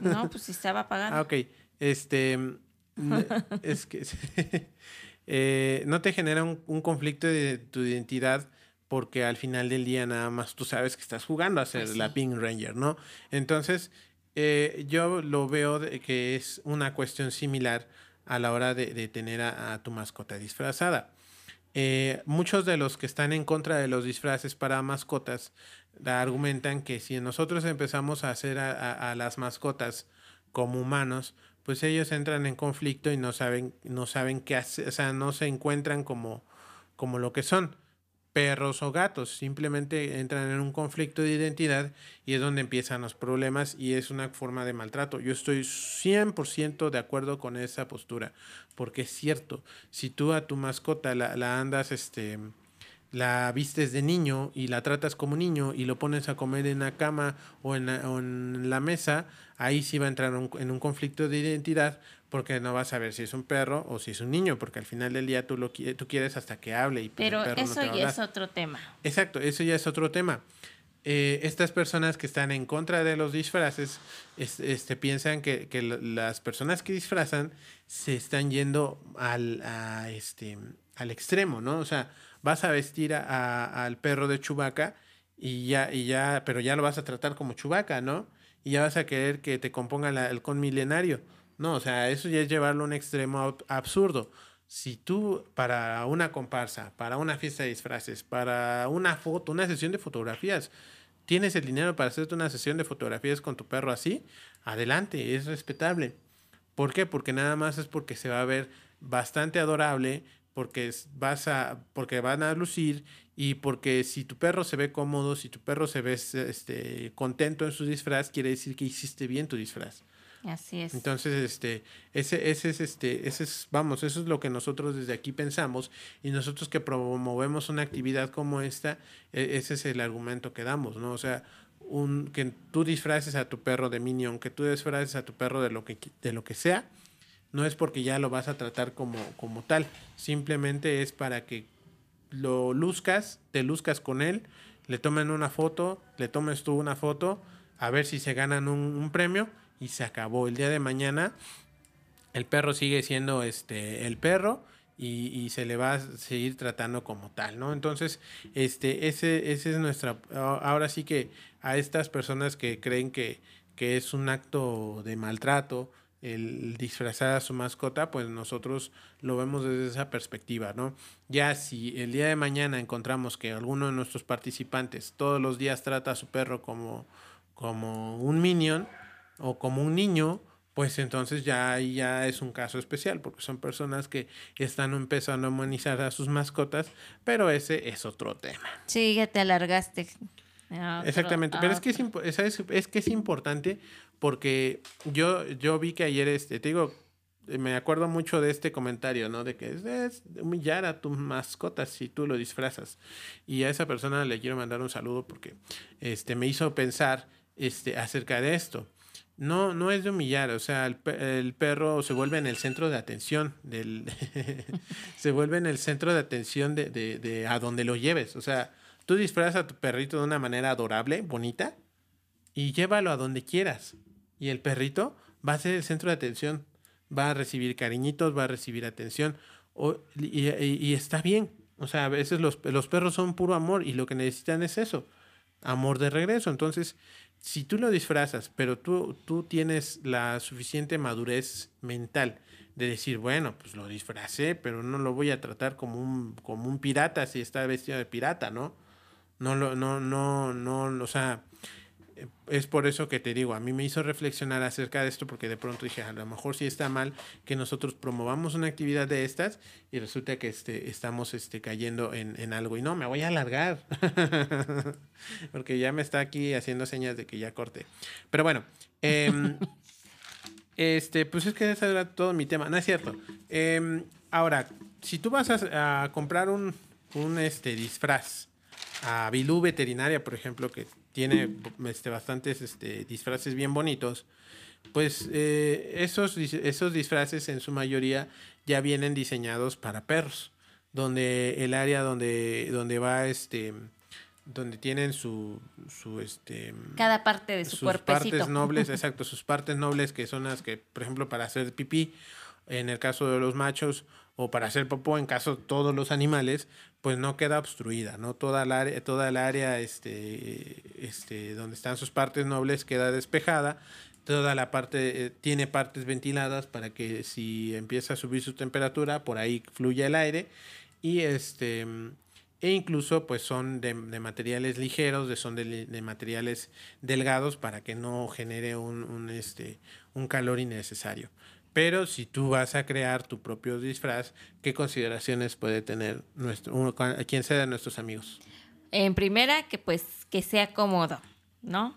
no, pues si estaba apagada. Ah, ok. Este. Es que eh, no te genera un, un, conflicto de tu identidad porque al final del día nada más tú sabes que estás jugando a ser pues sí. la Pink Ranger, ¿no? Entonces, eh, yo lo veo de que es una cuestión similar a la hora de, de tener a, a, tu mascota disfrazada. Eh, muchos de los que están en contra de los disfraces para mascotas argumentan que si nosotros empezamos a hacer a, a las mascotas como humanos, pues ellos entran en conflicto y no saben, no saben qué hacer, o sea, no se encuentran como, como lo que son perros o gatos, simplemente entran en un conflicto de identidad y es donde empiezan los problemas y es una forma de maltrato. Yo estoy 100% de acuerdo con esa postura, porque es cierto, si tú a tu mascota la, la andas, este, la vistes de niño y la tratas como niño y lo pones a comer en la cama o en la, o en la mesa, ahí sí va a entrar un, en un conflicto de identidad porque no vas a ver si es un perro o si es un niño, porque al final del día tú lo tú quieres hasta que hable y pues Pero eso no ya es otro tema. Exacto, eso ya es otro tema. Eh, estas personas que están en contra de los disfraces es, este, piensan que, que, las personas que disfrazan se están yendo al, a este, al extremo, ¿no? O sea, vas a vestir a, al perro de Chubaca y ya, y ya, pero ya lo vas a tratar como Chubaca, ¿no? Y ya vas a querer que te componga el con milenario. No, o sea, eso ya es llevarlo a un extremo absurdo. Si tú para una comparsa, para una fiesta de disfraces, para una foto, una sesión de fotografías, tienes el dinero para hacerte una sesión de fotografías con tu perro así, adelante, es respetable. ¿Por qué? Porque nada más es porque se va a ver bastante adorable, porque vas a, porque van a lucir y porque si tu perro se ve cómodo, si tu perro se ve este, contento en su disfraz, quiere decir que hiciste bien tu disfraz. Así es. Entonces, este, ese, ese es este, ese es, vamos, eso es lo que nosotros desde aquí pensamos, y nosotros que promovemos una actividad como esta, ese es el argumento que damos, ¿no? O sea, un, que tú disfraces a tu perro de minion, que tú disfraces a tu perro de lo que, de lo que sea, no es porque ya lo vas a tratar como, como tal, simplemente es para que lo luzcas, te luzcas con él, le tomen una foto, le tomes tú una foto, a ver si se ganan un, premio y se acabó. El día de mañana el perro sigue siendo este el perro y, y, se le va a seguir tratando como tal, ¿no? Entonces, este, ese, ese es nuestra, ahora sí que a estas personas que creen que, que es un acto de maltrato, el disfrazar a su mascota, pues nosotros lo vemos desde esa perspectiva, ¿no? Ya si el día de mañana encontramos que alguno de nuestros participantes todos los días trata a su perro como, como un minion o como un niño, pues entonces ya, ya es un caso especial, porque son personas que están empezando a humanizar a sus mascotas, pero ese es otro tema. Sí, ya te alargaste. Exactamente, pero es que es, es, es, que es importante porque yo, yo vi que ayer, este, te digo, me acuerdo mucho de este comentario, ¿no? De que es, humillar a tu mascota si tú lo disfrazas. Y a esa persona le quiero mandar un saludo porque este, me hizo pensar este, acerca de esto. No, no es de humillar, o sea, el, el perro se vuelve en el centro de atención, del se vuelve en el centro de atención de, de, de, a donde lo lleves. O sea, tú disfrazas a tu perrito de una manera adorable, bonita, y llévalo a donde quieras. Y el perrito va a ser el centro de atención, va a recibir cariñitos, va a recibir atención, o, y, está bien. O sea, a veces los, los perros son puro amor y lo que necesitan es eso, amor de regreso. Entonces, si tú lo disfrazas, pero tú, tú tienes la suficiente madurez mental de decir, bueno, pues lo disfracé, pero no lo voy a tratar como un, como un pirata si está vestido de pirata, ¿no? No, lo, no, no, no, o sea, es por eso que te digo, a mí me hizo reflexionar acerca de esto porque de pronto dije, a lo mejor sí está mal que nosotros promovamos una actividad de estas y resulta que este, estamos este, cayendo en, en algo y no, me voy a alargar porque ya me está aquí haciendo señas de que ya corte. Pero bueno, eh, este, pues es que ese era todo mi tema, no es cierto. Eh, ahora, si tú vas a, a comprar un, un este, disfraz a Bilú Veterinaria, por ejemplo, que tiene este, bastantes este, disfraces bien bonitos, pues eh, esos, esos disfraces en su mayoría ya vienen diseñados para perros, donde el área donde, donde va este donde tienen su, su este cada parte de su sus partes nobles exacto sus partes nobles que son las que por ejemplo para hacer pipí en el caso de los machos o para hacer popó en caso de todos los animales, pues no queda obstruida, ¿no? Toda el área, toda el área este, este, donde están sus partes nobles queda despejada, toda la parte eh, tiene partes ventiladas para que si empieza a subir su temperatura, por ahí fluya el aire y este e incluso pues son de, materiales ligeros, de, son de, de, materiales delgados para que no genere un, este, un calor innecesario. Pero si tú vas a crear tu propio disfraz, ¿qué consideraciones puede tener nuestro, uno, a quien sea de nuestros amigos? En primera, que pues que sea cómodo, ¿no?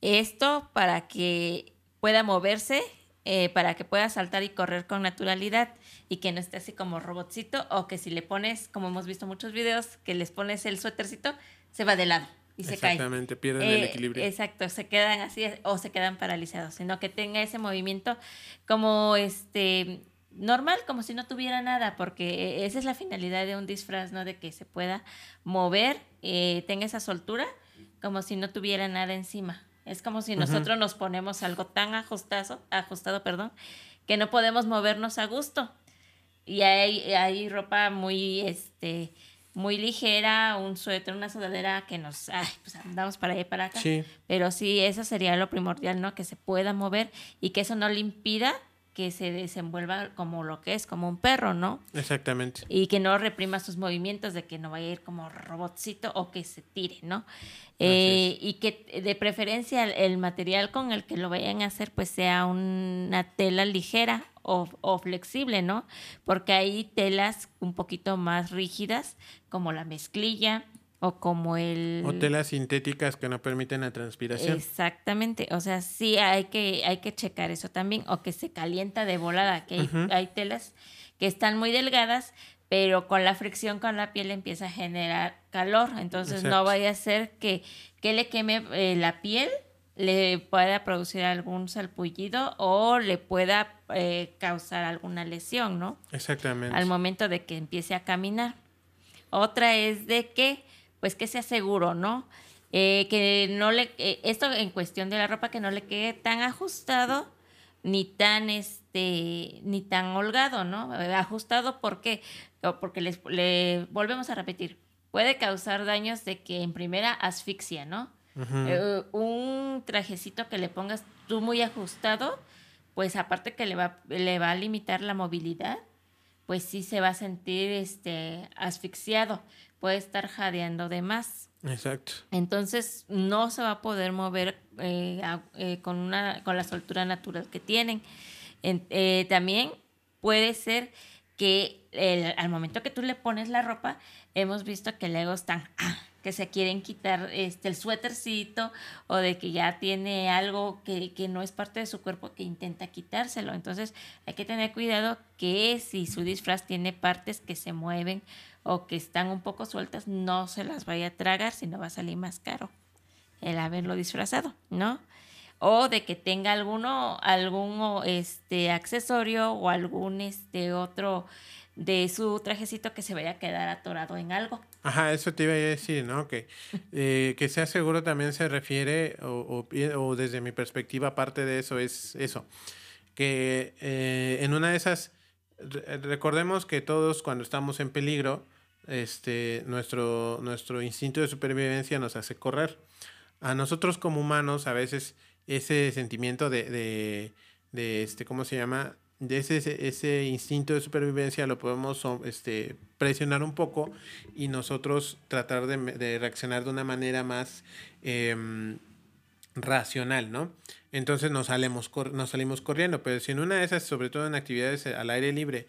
Esto para que pueda moverse, eh, para que pueda saltar y correr con naturalidad y que no esté así como robotcito o que si le pones, como hemos visto muchos videos, que les pones el suétercito, se va de lado y se. Exactamente, pierden eh, el equilibrio. Exacto, se quedan así o se quedan paralizados, sino que tenga ese movimiento como este normal, como si no tuviera nada, porque esa es la finalidad de un disfraz, ¿no? De que se pueda mover, eh, tenga esa soltura, como si no tuviera nada encima. Es como si nosotros uh -huh. nos ponemos algo tan ajustado, ajustado, perdón, que no podemos movernos a gusto. Y hay, hay ropa muy, este, muy ligera, un suéter, una sudadera que nos, ay, pues andamos para allá y para acá. Sí. Pero sí, eso sería lo primordial, ¿no? Que se pueda mover y que eso no le impida que se desenvuelva como lo que es, como un perro, ¿no? Exactamente. Y que no reprima sus movimientos, de que no vaya a ir como robotcito o que se tire, ¿no? Eh, y que de preferencia el material con el que lo vayan a hacer pues sea una tela ligera o, o, flexible, ¿no? Porque hay telas un poquito más rígidas como la mezclilla o como el... O telas sintéticas que no permiten la transpiración. Exactamente, o sea, sí hay que, hay que checar eso también, o que se calienta de volada, que hay, uh -huh. hay telas que están muy delgadas, pero con la fricción con la piel empieza a generar calor. Entonces no vaya a ser que, que le queme eh, la piel, le pueda producir algún salpullido o le pueda eh, causar alguna lesión, ¿no? Exactamente. Al momento de que empiece a caminar. Otra es de que, pues que sea seguro, ¿no? Eh, que no le, esto en cuestión de la ropa, que no le quede tan ajustado ni tan este ni tan holgado, ¿no? Ajustado porque porque les, le volvemos a repetir, puede causar daños de que en primera asfixia, ¿no? Eh, un trajecito que le pongas tú muy ajustado, pues aparte que le va, le va a limitar la movilidad, pues sí se va a sentir este asfixiado, puede estar jadeando de más. Exacto. Entonces no se va a poder mover eh, eh, con, una, con la soltura natural que tienen. también puede ser que al momento que tú le pones la ropa, hemos visto que luego están, ah, que se quieren quitar este, el suétercito o de que ya tiene algo que, que, no es parte de su cuerpo que intenta quitárselo. Entonces hay que tener cuidado que si su disfraz tiene partes que se mueven o que están un poco sueltas, no se las vaya a tragar, sino va a salir más caro el haberlo disfrazado, ¿no? o de que tenga alguno, algún este, accesorio o algún este, otro de su trajecito que se vaya a quedar atorado en algo. Ajá, eso te iba a decir, ¿no? Que, eh, que sea seguro también se refiere, o, o, desde mi perspectiva, parte de eso es eso, que eh, en una de esas, recordemos que todos cuando estamos en peligro, este, nuestro, nuestro instinto de supervivencia nos hace correr. A nosotros como humanos a veces ese sentimiento de, de, de, este, ¿cómo se llama? Ese, ese instinto de supervivencia lo podemos este, presionar un poco y nosotros tratar de, de reaccionar de una manera más em, racional, ¿no? Entonces nos salimos, nos salimos corriendo, pero si en una de esas, sobre todo en actividades al aire libre,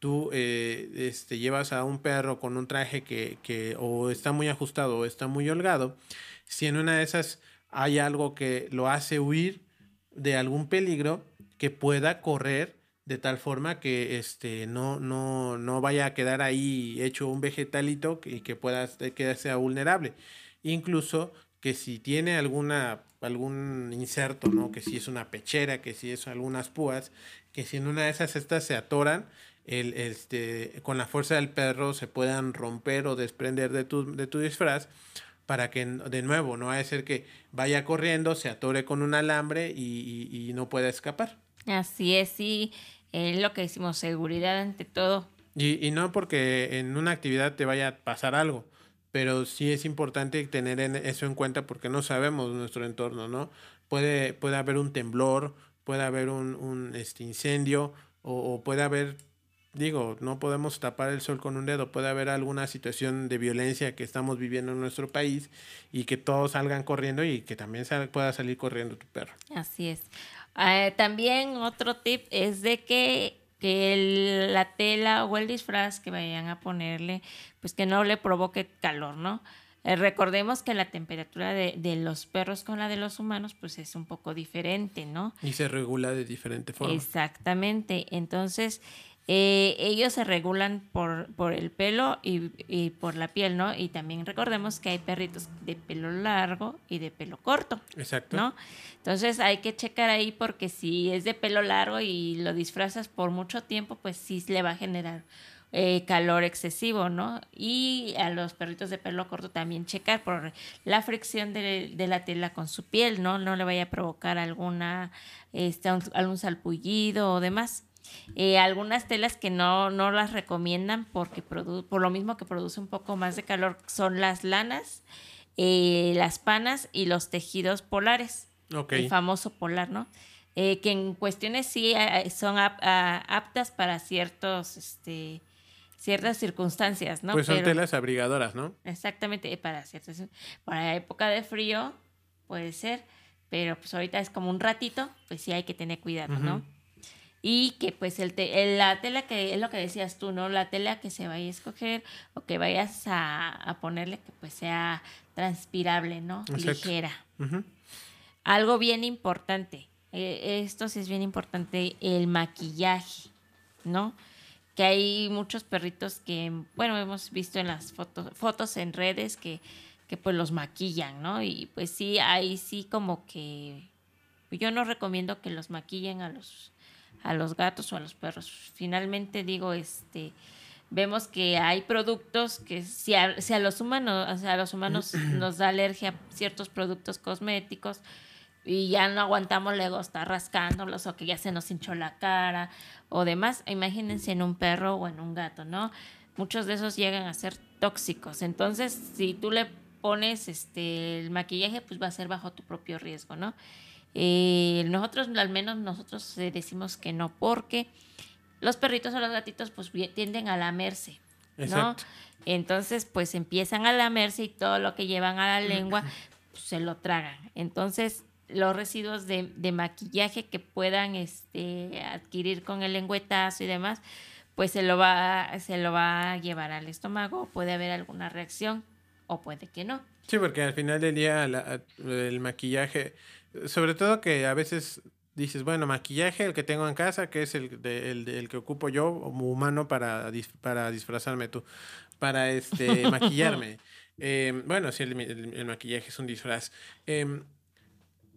tú eh, este, llevas a un perro con un traje que, que o está muy ajustado o está muy holgado, si en una de esas hay algo que lo hace huir de algún peligro que pueda correr de tal forma que este, no, no, no vaya a quedar ahí hecho un vegetalito y que pueda quedarse vulnerable. Incluso que si tiene alguna, algún inserto, ¿no? que si es una pechera, que si es algunas púas, que si en una de esas estas se atoran, el, este, con la fuerza del perro se puedan romper o desprender de tu, de tu disfraz para que de nuevo no vaya a ser que vaya corriendo, se atore con un alambre y, no pueda escapar. Así es, sí, es lo que decimos, seguridad ante todo. Y, y, no porque en una actividad te vaya a pasar algo, pero sí es importante tener eso en cuenta porque no sabemos nuestro entorno, ¿no? Puede, puede haber un temblor, puede haber un, un este, incendio o, o puede haber digo, no podemos tapar el sol con un dedo. Puede haber alguna situación de violencia que estamos viviendo en nuestro país y que todos salgan corriendo y que también pueda salir corriendo tu perro. Así es. Ah, también otro tip es de que, que la tela o el disfraz que vayan a ponerle, pues que no le provoque calor, ¿no? Eh, recordemos que la temperatura de, de, los perros con la de los humanos pues es un poco diferente, ¿no? Y se regula de diferente forma. Exactamente. Entonces, eh, ellos se regulan por, por el pelo y, por la piel, ¿no? Y también recordemos que hay perritos de pelo largo y de pelo corto. Exacto. ¿no? Entonces hay que checar ahí porque si es de pelo largo y lo disfrazas por mucho tiempo, pues sí le va a generar eh, calor excesivo, ¿no? Y a los perritos de pelo corto también checar por la fricción de, la tela con su piel, ¿no? No le vaya a provocar alguna, este, algún salpullido o demás. Eh, algunas telas que no, no las recomiendan porque por lo mismo que produce un poco más de calor son las lanas, eh, las panas y los tejidos polares. El famoso polar, ¿no? Eh, que en cuestiones sí son aptas para ciertos, este, ciertas circunstancias, ¿no? Pues son telas abrigadoras, ¿no? Exactamente, para ciertas, para época de frío puede ser, pero pues ahorita es como un ratito, pues sí hay que tener cuidado, ¿no? Y que pues el, la tela que es lo que decías tú, ¿no? La tela que se vaya a escoger o que vayas a, ponerle que pues sea transpirable, ¿no? Ligera. Algo bien importante, eh, esto sí es bien importante, el maquillaje, ¿no? que hay muchos perritos que, bueno, hemos visto en las fotos, fotos en redes que, que pues los maquillan, ¿no? Y pues sí, ahí sí como que yo no recomiendo que los maquillen a los, a los gatos o a los perros. Finalmente digo, este, vemos que hay productos que si a, los humanos, a los humanos nos da alergia a ciertos productos cosméticos, y ya no aguantamos luego estar rascándolos o que ya se nos hinchó la cara o demás. Imagínense en un perro o en un gato, ¿no? Muchos de esos llegan a ser tóxicos. Entonces, si tú le pones este el maquillaje, pues va a ser bajo tu propio riesgo, ¿no? Eh, nosotros, al menos nosotros decimos que no, porque los perritos o los gatitos pues tienden a lamerse, ¿no? Entonces, pues empiezan a lamerse y todo lo que llevan a la lengua pues, se lo tragan. Entonces, los residuos de, de, maquillaje que puedan este, adquirir con el lengüetazo y demás, pues se lo, va, se lo va a llevar al estómago, puede haber alguna reacción o puede que no. Sí, porque al final del día el maquillaje, sobre todo que a veces dices, bueno, maquillaje, el que tengo en casa, que es el, de, el, que ocupo yo como humano para, para disfrazarme tú, para este, maquillarme. Eh, bueno, sí, el, el, maquillaje es un disfraz. Eh,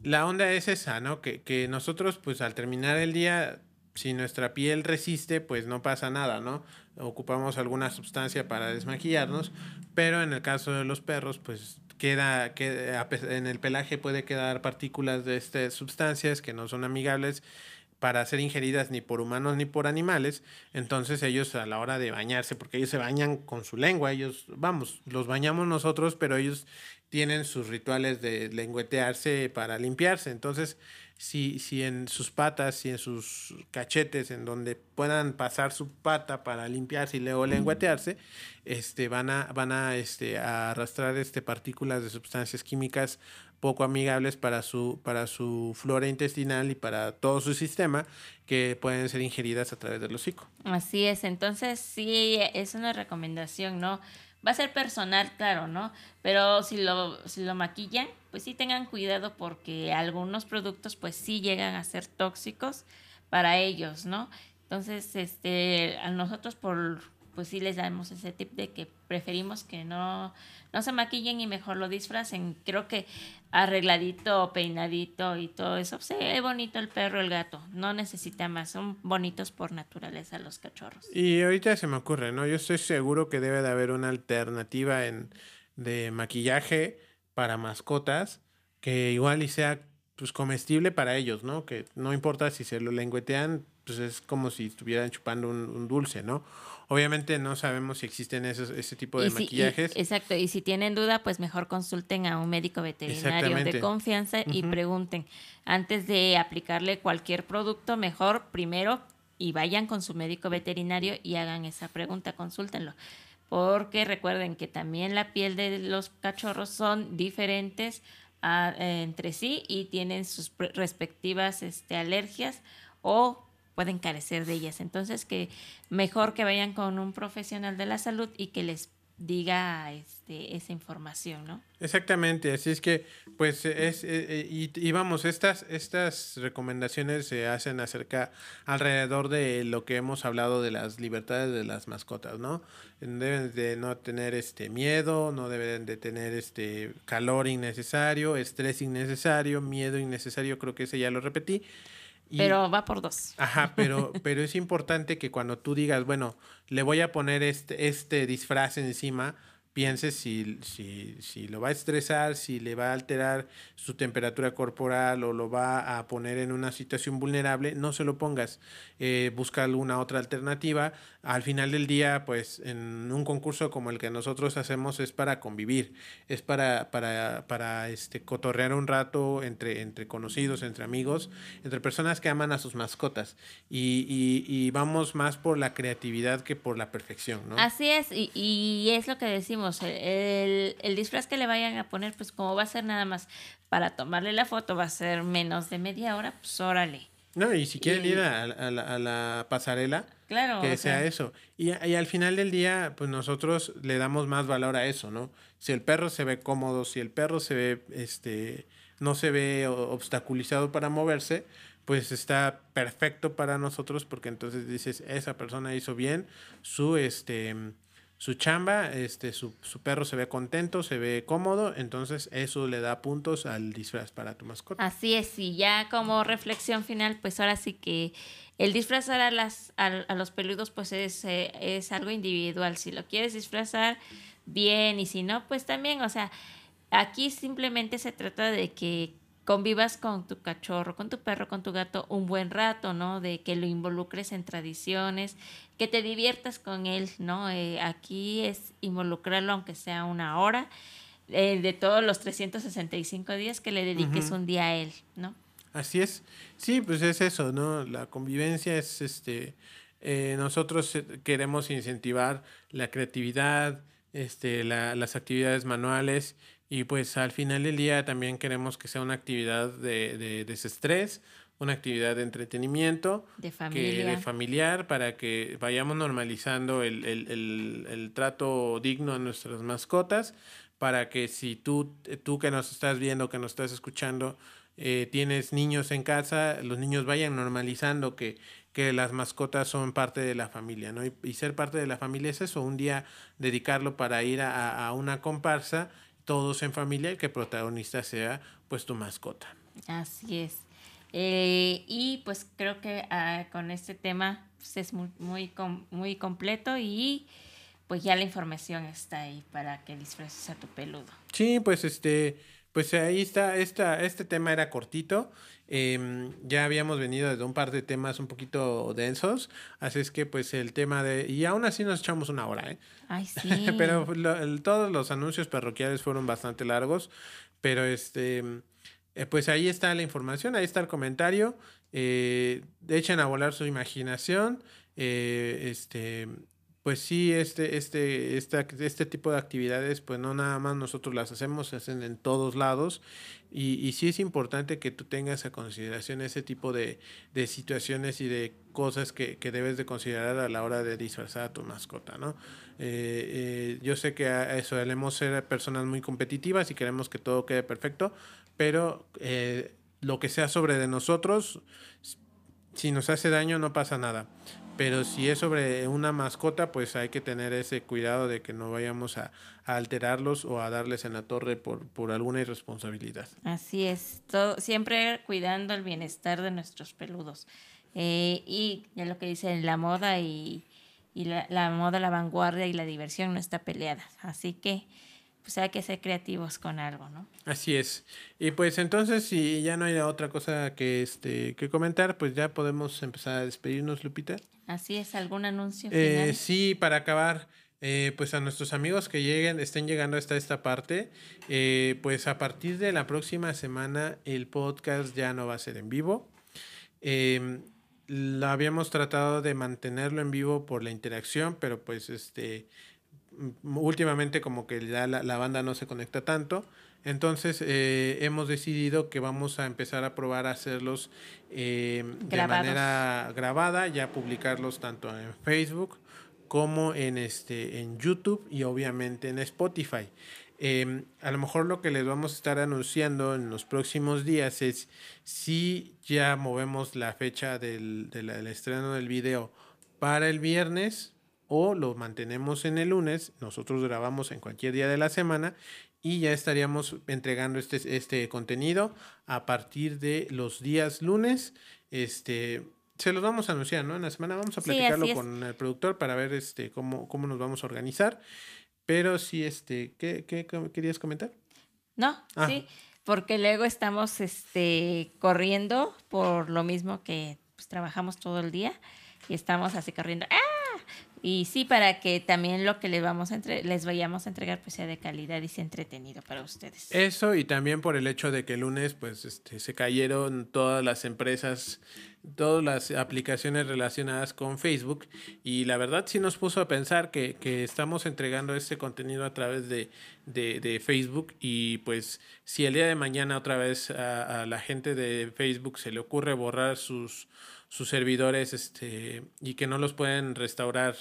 la onda es esa, ¿no? Que, que nosotros, pues al terminar el día, si nuestra piel resiste, pues no pasa nada, ¿no? Ocupamos alguna sustancia para desmaquillarnos, pero en el caso de los perros, pues queda, en el pelaje puede quedar partículas de estas sustancias que no son amigables para ser ingeridas ni por humanos ni por animales, entonces ellos a la hora de bañarse, porque ellos se bañan con su lengua, ellos, vamos, los bañamos nosotros, pero ellos tienen sus rituales de lengüetearse para limpiarse. Entonces, si, si en sus patas, si en sus cachetes, en donde puedan pasar su pata para limpiarse y luego lengüetearse, este, van a, van a, este, a arrastrar este, partículas de sustancias químicas poco amigables para su, para su flora intestinal y para todo su sistema que pueden ser ingeridas a través del hocico. Así es, entonces sí es una recomendación, ¿no? Va a ser personal, claro, ¿no? Pero si lo, si lo maquillan, pues sí tengan cuidado porque algunos productos pues sí llegan a ser tóxicos para ellos, ¿no? Entonces, este, a nosotros por pues sí les damos ese tip de que preferimos que no, no se maquillen y mejor lo disfracen. Creo que arregladito, peinadito y todo eso, se ve bonito el perro, el gato, no necesita más, son bonitos por naturaleza los cachorros. Y ahorita se me ocurre, ¿no? Yo estoy seguro que debe de haber una alternativa en, de maquillaje para mascotas que igual y sea pues comestible para ellos, ¿no? Que no importa si se lo lengüetean, pues es como si estuvieran chupando un dulce, ¿no? Obviamente no sabemos si existen esos, ese tipo de maquillajes. exacto, y si tienen duda, pues mejor consulten a un médico veterinario de confianza y pregunten. Antes de aplicarle cualquier producto, mejor primero y vayan con su médico veterinario y hagan esa pregunta, consúltenlo. Porque recuerden que también la piel de los cachorros son diferentes ah, entre sí y tienen sus respectivas este, alergias o pueden carecer de ellas. Entonces, que mejor que vayan con un profesional de la salud y que les diga este, esa información, ¿no? Exactamente, así es que, pues, es, eh, eh, y, vamos, estas, estas recomendaciones se hacen acerca, alrededor de lo que hemos hablado de las libertades de las mascotas, ¿no? Deben de no tener este miedo, no deben de tener este calor innecesario, estrés innecesario, miedo innecesario, creo que ese ya lo repetí, pero va por dos. Ajá, pero, pero es importante que cuando tú digas, bueno, le voy a poner este, este disfraz encima, piense si, si, si, lo va a estresar, si le va a alterar su temperatura corporal o lo va a poner en una situación vulnerable, no se lo pongas. Eh, busca alguna otra alternativa. Al final del día, pues en un concurso como el que nosotros hacemos es para convivir, es para, para, para este, cotorrear un rato entre, entre conocidos, entre amigos, entre personas que aman a sus mascotas. Y, y, y vamos más por la creatividad que por la perfección, ¿no? Así es, y, y es lo que decimos el, el, disfraz que le vayan a poner, pues como va a ser nada más para tomarle la foto, va a ser menos de media hora, pues órale. No, y si quieren ir a, a, la, pasarela, claro, que sea, eso. Y, y, al final del día, pues nosotros le damos más valor a eso, ¿no? Si el perro se ve cómodo, si el perro se ve, este, no se ve obstaculizado para moverse, pues está perfecto para nosotros porque entonces dices, esa persona hizo bien su, este, su chamba, este, su, su, perro se ve contento, se ve cómodo, entonces eso le da puntos al disfraz para tu mascota. Así es, y ya como reflexión final, pues ahora sí que el disfrazar a, las, a, los peludos pues es, eh, es algo individual, si lo quieres disfrazar bien y si no, pues también, o sea, aquí simplemente se trata de que convivas con tu cachorro, con tu perro, con tu gato un buen rato, ¿no? De que lo involucres en tradiciones, que te diviertas con él, ¿no? Eh, aquí es involucrarlo aunque sea una hora, eh, de todos los 365 días que le dediques un día a él, ¿no? Así es. Sí, pues es eso, ¿no? La convivencia es, este, eh, nosotros queremos incentivar la creatividad, este, la, las actividades manuales y pues al final del día también queremos que sea una actividad de, de desestrés, una actividad de entretenimiento, de, familia. de familiar, para que vayamos normalizando el, el, el, el, trato digno a nuestras mascotas, para que si tú, tú que nos estás viendo, que nos estás escuchando, eh, tienes niños en casa, los niños vayan normalizando que, que las mascotas son parte de la familia, ¿no? Y, y, ser parte de la familia es eso, un día dedicarlo para ir a, a una comparsa todos en familia y que protagonista sea pues tu mascota. Así es. Eh, y pues creo que uh, con este tema pues, es muy, muy, muy completo y pues ya la información está ahí para que disfraces a tu peludo. Sí, pues este, pues ahí está, esta, este tema era cortito. Eh, ya habíamos venido de un par de temas un poquito densos, así es que pues el tema de... Y aún así nos echamos una hora, ¿eh? Ay, sí. pero lo, el, todos los anuncios parroquiales fueron bastante largos, pero este... Eh, pues ahí está la información, ahí está el comentario. Eh, echen a volar su imaginación. Eh, este, pues sí, este, este, esta, este tipo de actividades, pues no nada más nosotros las hacemos, se hacen en todos lados. Y, y sí es importante que tú tengas a consideración ese tipo de, de situaciones y de cosas que, que, debes de considerar a la hora de disfrazar a tu mascota, ¿no? Eh, eh, yo sé que a eso debemos ser personas muy competitivas y queremos que todo quede perfecto, pero eh, lo que sea sobre de nosotros, si nos hace daño no pasa nada. Pero si es sobre una mascota, pues hay que tener ese cuidado de que no vayamos a, a alterarlos o a darles en la torre por, por alguna irresponsabilidad. Así es, todo, siempre cuidando el bienestar de nuestros peludos. Eh, y ya lo que dicen, la moda y, y la, la, moda, la vanguardia y la diversión no está peleada. Así que pues hay que ser creativos con algo, ¿no? Así es. Y pues entonces, si ya no hay otra cosa que, este, que comentar, pues ya podemos empezar a despedirnos, Lupita. Así es, ¿algún anuncio final? Eh, sí, para acabar, eh, pues a nuestros amigos que lleguen, estén llegando hasta esta parte, eh, pues a partir de la próxima semana el podcast ya no va a ser en vivo. Eh, lo habíamos tratado de mantenerlo en vivo por la interacción, pero pues este últimamente como que ya la, la, banda no se conecta tanto. Entonces eh, hemos decidido que vamos a empezar a probar a hacerlos eh, de manera grabada, ya publicarlos tanto en Facebook como en, este, en YouTube y obviamente en Spotify. Eh, a lo mejor lo que les vamos a estar anunciando en los próximos días es si ya movemos la fecha del, del, del estreno del video para el viernes o lo mantenemos en el lunes, nosotros grabamos en cualquier día de la semana y ya estaríamos entregando este, este contenido a partir de los días lunes. Este, se los vamos a anunciar, ¿no? En la semana vamos a platicarlo sí, con el productor para ver este, cómo, cómo nos vamos a organizar. Pero sí, este, ¿qué, qué, qué querías comentar? No, ah. sí, porque luego estamos este, corriendo por lo mismo que pues, trabajamos todo el día y estamos así corriendo. ¡Ah! Y sí, para que también lo que les, vamos a entre les vayamos a entregar pues sea de calidad y sea entretenido para ustedes. Eso y también por el hecho de que el lunes pues este, se cayeron todas las empresas, todas las aplicaciones relacionadas con Facebook y la verdad sí nos puso a pensar que, que estamos entregando este contenido a través de, de, Facebook y pues si el día de mañana otra vez a la gente de Facebook se le ocurre borrar sus sus servidores este, y que no los pueden restaurar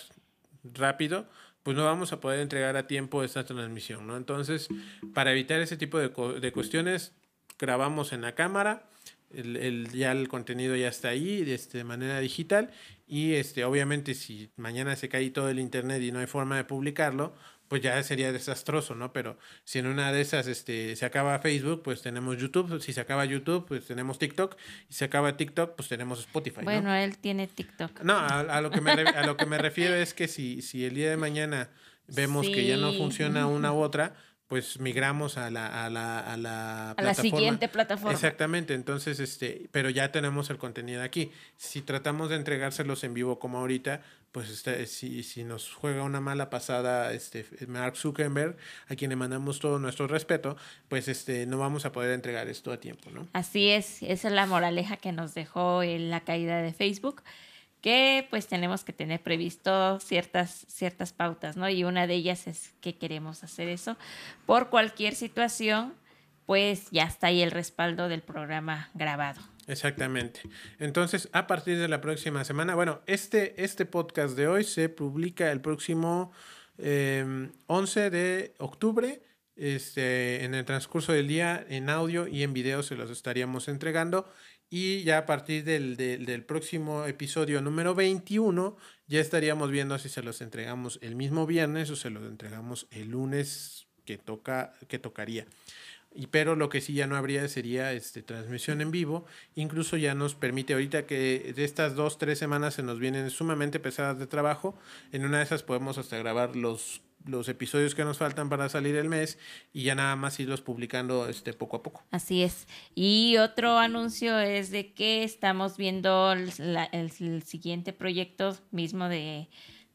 rápido, pues no vamos a poder entregar a tiempo esta transmisión, ¿no? Entonces, para evitar ese tipo de, de cuestiones, grabamos en la cámara, el, el, ya el contenido ya está ahí este, de manera digital y este, obviamente si mañana se cae todo el internet y no hay forma de publicarlo, pues ya sería desastroso, ¿no? Pero si en una de esas este, se acaba Facebook, pues tenemos YouTube. Si se acaba YouTube, pues tenemos TikTok. Y si se acaba TikTok, pues tenemos Spotify. Bueno, él tiene TikTok. No, a, lo que me a lo que me refiero es que si, si el día de mañana vemos que ya no funciona una u otra, pues migramos a la, a la, a la, a la siguiente plataforma. Exactamente, entonces, este, pero ya tenemos el contenido aquí. Si tratamos de entregárselos en vivo como ahorita, pues este, si, si nos juega una mala pasada este, Mark Zuckerberg, a quien le mandamos todo nuestro respeto, pues este, no vamos a poder entregar esto a tiempo, ¿no? Así es, esa es la moraleja que nos dejó en la caída de Facebook que pues tenemos que tener previsto ciertas, ciertas pautas, ¿no? Y una de ellas es que queremos hacer eso. Por cualquier situación, pues ya está ahí el respaldo del programa grabado. Exactamente. Entonces, a partir de la próxima semana, bueno, este, este podcast de hoy se publica el próximo 11 em, de octubre. Este, en el transcurso del día, en audio y en video se los estaríamos entregando. Y ya a partir del, del, próximo episodio número 21, ya estaríamos viendo si se los entregamos el mismo viernes o se los entregamos el lunes que, toca, que tocaría. Y, pero lo que sí ya no habría sería este, transmisión en vivo. Incluso ya nos permite ahorita que de estas dos, tres semanas se nos vienen sumamente pesadas de trabajo. En una de esas podemos hasta grabar los los episodios que nos faltan para salir el mes y ya nada más irlos publicando este poco a poco. Así es. Y otro anuncio es de que estamos viendo el, siguiente proyecto mismo de,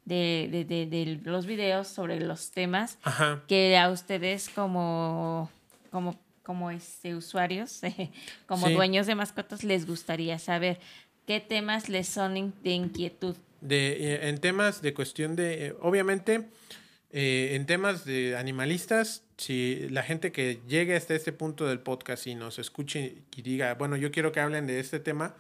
de, de, de, los videos sobre los temas que a ustedes como, como, como este, usuarios, como dueños de mascotas, les gustaría saber qué temas les son de inquietud. De, eh, en temas de cuestión de, eh, obviamente, eh, en temas de animalistas, si la gente que llegue hasta este punto del podcast y nos escuche y diga, bueno, yo quiero que hablen de este tema,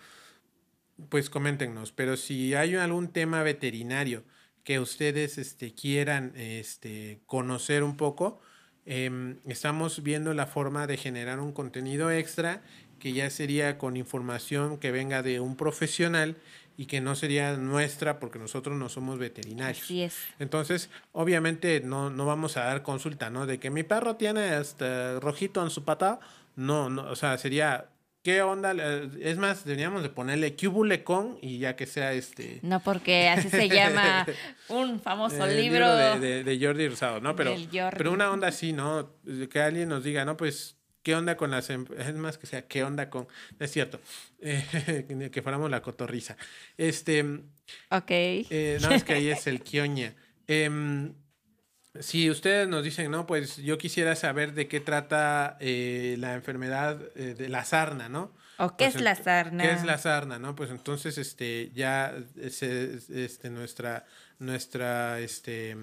pues coméntenos. Pero si hay algún tema veterinario que ustedes este, quieran este, conocer un poco, em, estamos viendo la forma de generar un contenido extra que ya sería con información que venga de un profesional y que no sería nuestra porque nosotros no somos veterinarios. Así es. Entonces, obviamente no, no vamos a dar consulta, ¿no? De que mi perro tiene este rojito en su pata, no, no, o sea, sería ¿Qué onda? Es más, deberíamos de ponerle cúbule con y ya que sea este... No, porque así se llama un famoso libro, de, de, Jordi Rosado, ¿no? Pero, pero una onda así, ¿no? Que alguien nos diga, no, pues ¿Qué onda con las... Em-? Es más que sea, ¿qué onda con...? es cierto. Eh, que fuéramos la cotorriza. Este... Ok. Eh, no, es que ahí es el quioña. Em, si ustedes nos dicen, no, pues yo quisiera saber de qué trata eh, la enfermedad de la sarna, ¿no? ¿O qué pues es la sarna? ¿Qué es la sarna, no? Pues entonces, este, ya, este, nuestra, nuestra, este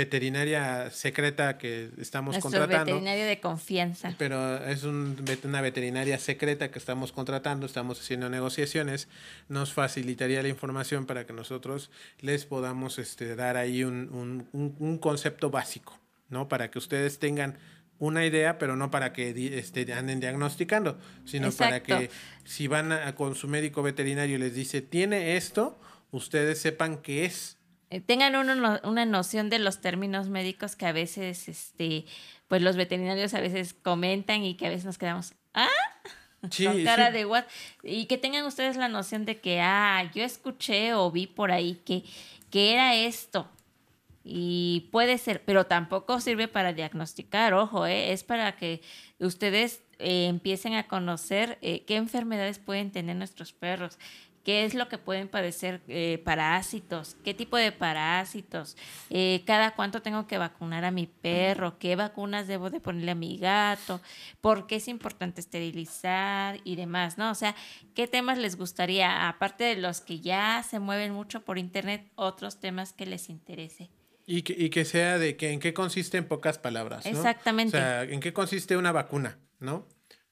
veterinaria secreta que estamos Nuestro contratando. veterinaria de confianza. Pero es un, una veterinaria secreta que estamos contratando, estamos haciendo negociaciones, nos facilitaría la información para que nosotros les podamos este, dar ahí un, un, un concepto básico, ¿no? Para que ustedes tengan una idea, pero no para que este, anden diagnosticando, sino para que si van a, con su médico veterinario y les dice, tiene esto, ustedes sepan qué es eh, tengan una noción de los términos médicos que a veces, este, pues los veterinarios a veces comentan y que a veces nos quedamos, ¿ah? con cara de what. Y que tengan ustedes la noción de que, ah, yo escuché o vi por ahí que, que era esto. Y puede ser, pero tampoco sirve para diagnosticar, ojo, ¿eh? es para que ustedes eh, empiecen a conocer eh, qué enfermedades pueden tener nuestros perros, qué es lo que pueden padecer eh, parásitos, qué tipo de parásitos, eh, cada cuánto tengo que vacunar a mi perro, qué vacunas debo de ponerle a mi gato, por qué es importante esterilizar y demás, ¿no? O sea, qué temas les gustaría, aparte de los que ya se mueven mucho por internet, otros temas que les interese. Y que, y que sea de que en qué consiste en pocas palabras. ¿no? Exactamente. O sea, en qué consiste una vacuna, ¿no?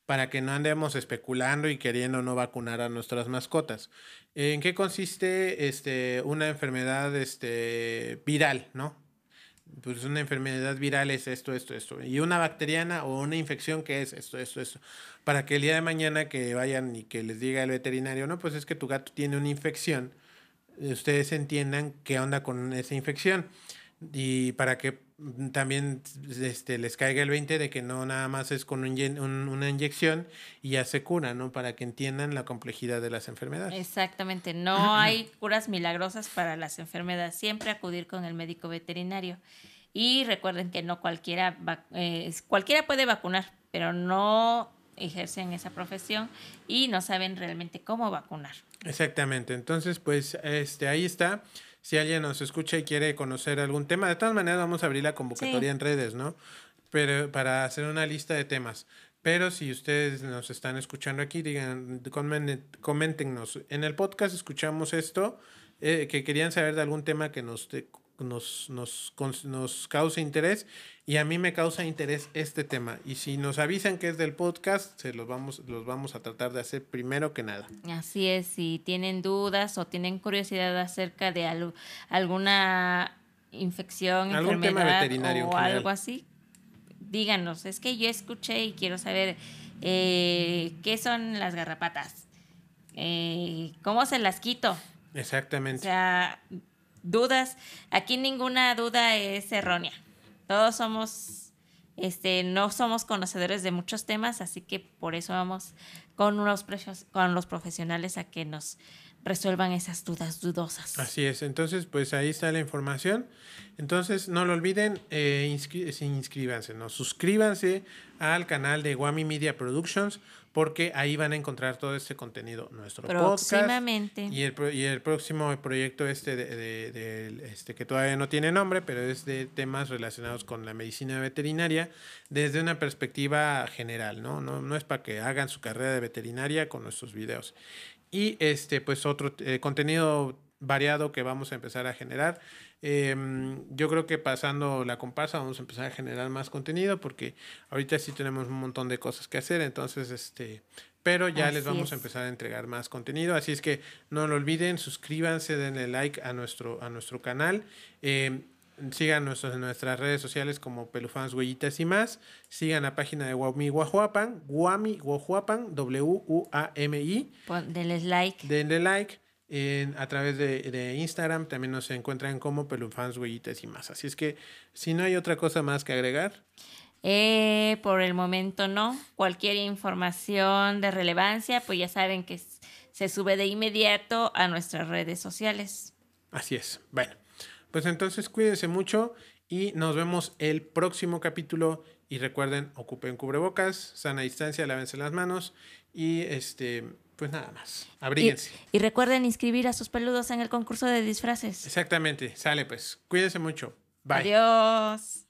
Para que no andemos especulando y queriendo no vacunar a nuestras mascotas. ¿En qué consiste este, una enfermedad este, viral, no? pues una enfermedad viral es esto, esto, esto. Y una bacteriana o una infección que es esto, esto, esto. Para que el día de mañana que vayan y que les diga el veterinario, no, pues es que tu gato tiene una infección, ustedes entiendan qué onda con esa infección. Y para que también este, les caiga el 20 de que no nada más es con una inyección y ya se cura, ¿no? Para que entiendan la complejidad de las enfermedades. Exactamente, no hay curas milagrosas para las enfermedades, siempre acudir con el médico veterinario. Y recuerden que no cualquiera, eh, cualquiera puede vacunar, pero no ejercen esa profesión y no saben realmente cómo vacunar. Exactamente, entonces pues este, ahí está si alguien nos escucha y quiere conocer algún tema, de todas maneras vamos a abrir la convocatoria en redes, ¿no? Pero para hacer una lista de temas. Pero si ustedes nos están escuchando aquí, digan, coméntenos. En el podcast escuchamos esto, eh, que querían saber de algún tema que nos nos, nos, nos causa interés y a mí me causa interés este tema. Y si nos avisan que es del podcast, se los vamos, los vamos a tratar de hacer primero que nada. Así es, si tienen dudas o tienen curiosidad acerca de alguna infección, ¿Algún enfermedad veterinario o algo así, díganos. Es que yo escuché y quiero saber eh, qué son las garrapatas, eh, cómo se las quito. Exactamente. O sea, dudas. Aquí ninguna duda es errónea. Todos somos, este, no somos conocedores de muchos temas, así que por eso vamos con, unos con los profesionales a que nos resuelvan esas dudas dudosas. Así es, entonces pues ahí está la información. Entonces no lo olviden, eh, inscríbanse, ¿no? suscríbanse al canal de Wami Media Productions porque ahí van a encontrar todo este contenido, nuestro Próximamente. podcast y el, y el próximo proyecto este, de, este que todavía no tiene nombre, pero es de temas relacionados con la medicina veterinaria desde una perspectiva general, ¿no? No, no es para que hagan su carrera de veterinaria con nuestros videos. Y este, pues otro eh, contenido variado que vamos a empezar a generar. Em, yo creo que pasando la comparsa vamos a empezar a generar más contenido porque ahorita sí tenemos un montón de cosas que hacer, entonces este, pero ya les vamos a empezar a entregar más contenido, así es que no lo olviden, suscríbanse, denle like a nuestro, a nuestro canal. Eh, Sigan nuestros, en nuestras redes sociales como Pelufans Huellitas y más. Sigan la página de Guami Guajuapan, Guami Guajuapan, W-U-A-M-I. Denles like. Denle like. A través de, Instagram también nos encuentran como Pelufans Huellitas y más. Así es que si no hay otra cosa más que agregar. Eh, por el momento no. Cualquier información de relevancia, pues ya saben que se sube de inmediato a nuestras redes sociales. Así es. Bueno. Pues entonces cuídense mucho y nos vemos el próximo capítulo. Y recuerden, ocupen cubrebocas, sana distancia, lávense las manos y este, pues nada más. Abríguense. Y, y recuerden inscribir a sus peludos en el concurso de disfraces. Exactamente, sale pues. Cuídense mucho. Bye. Adiós.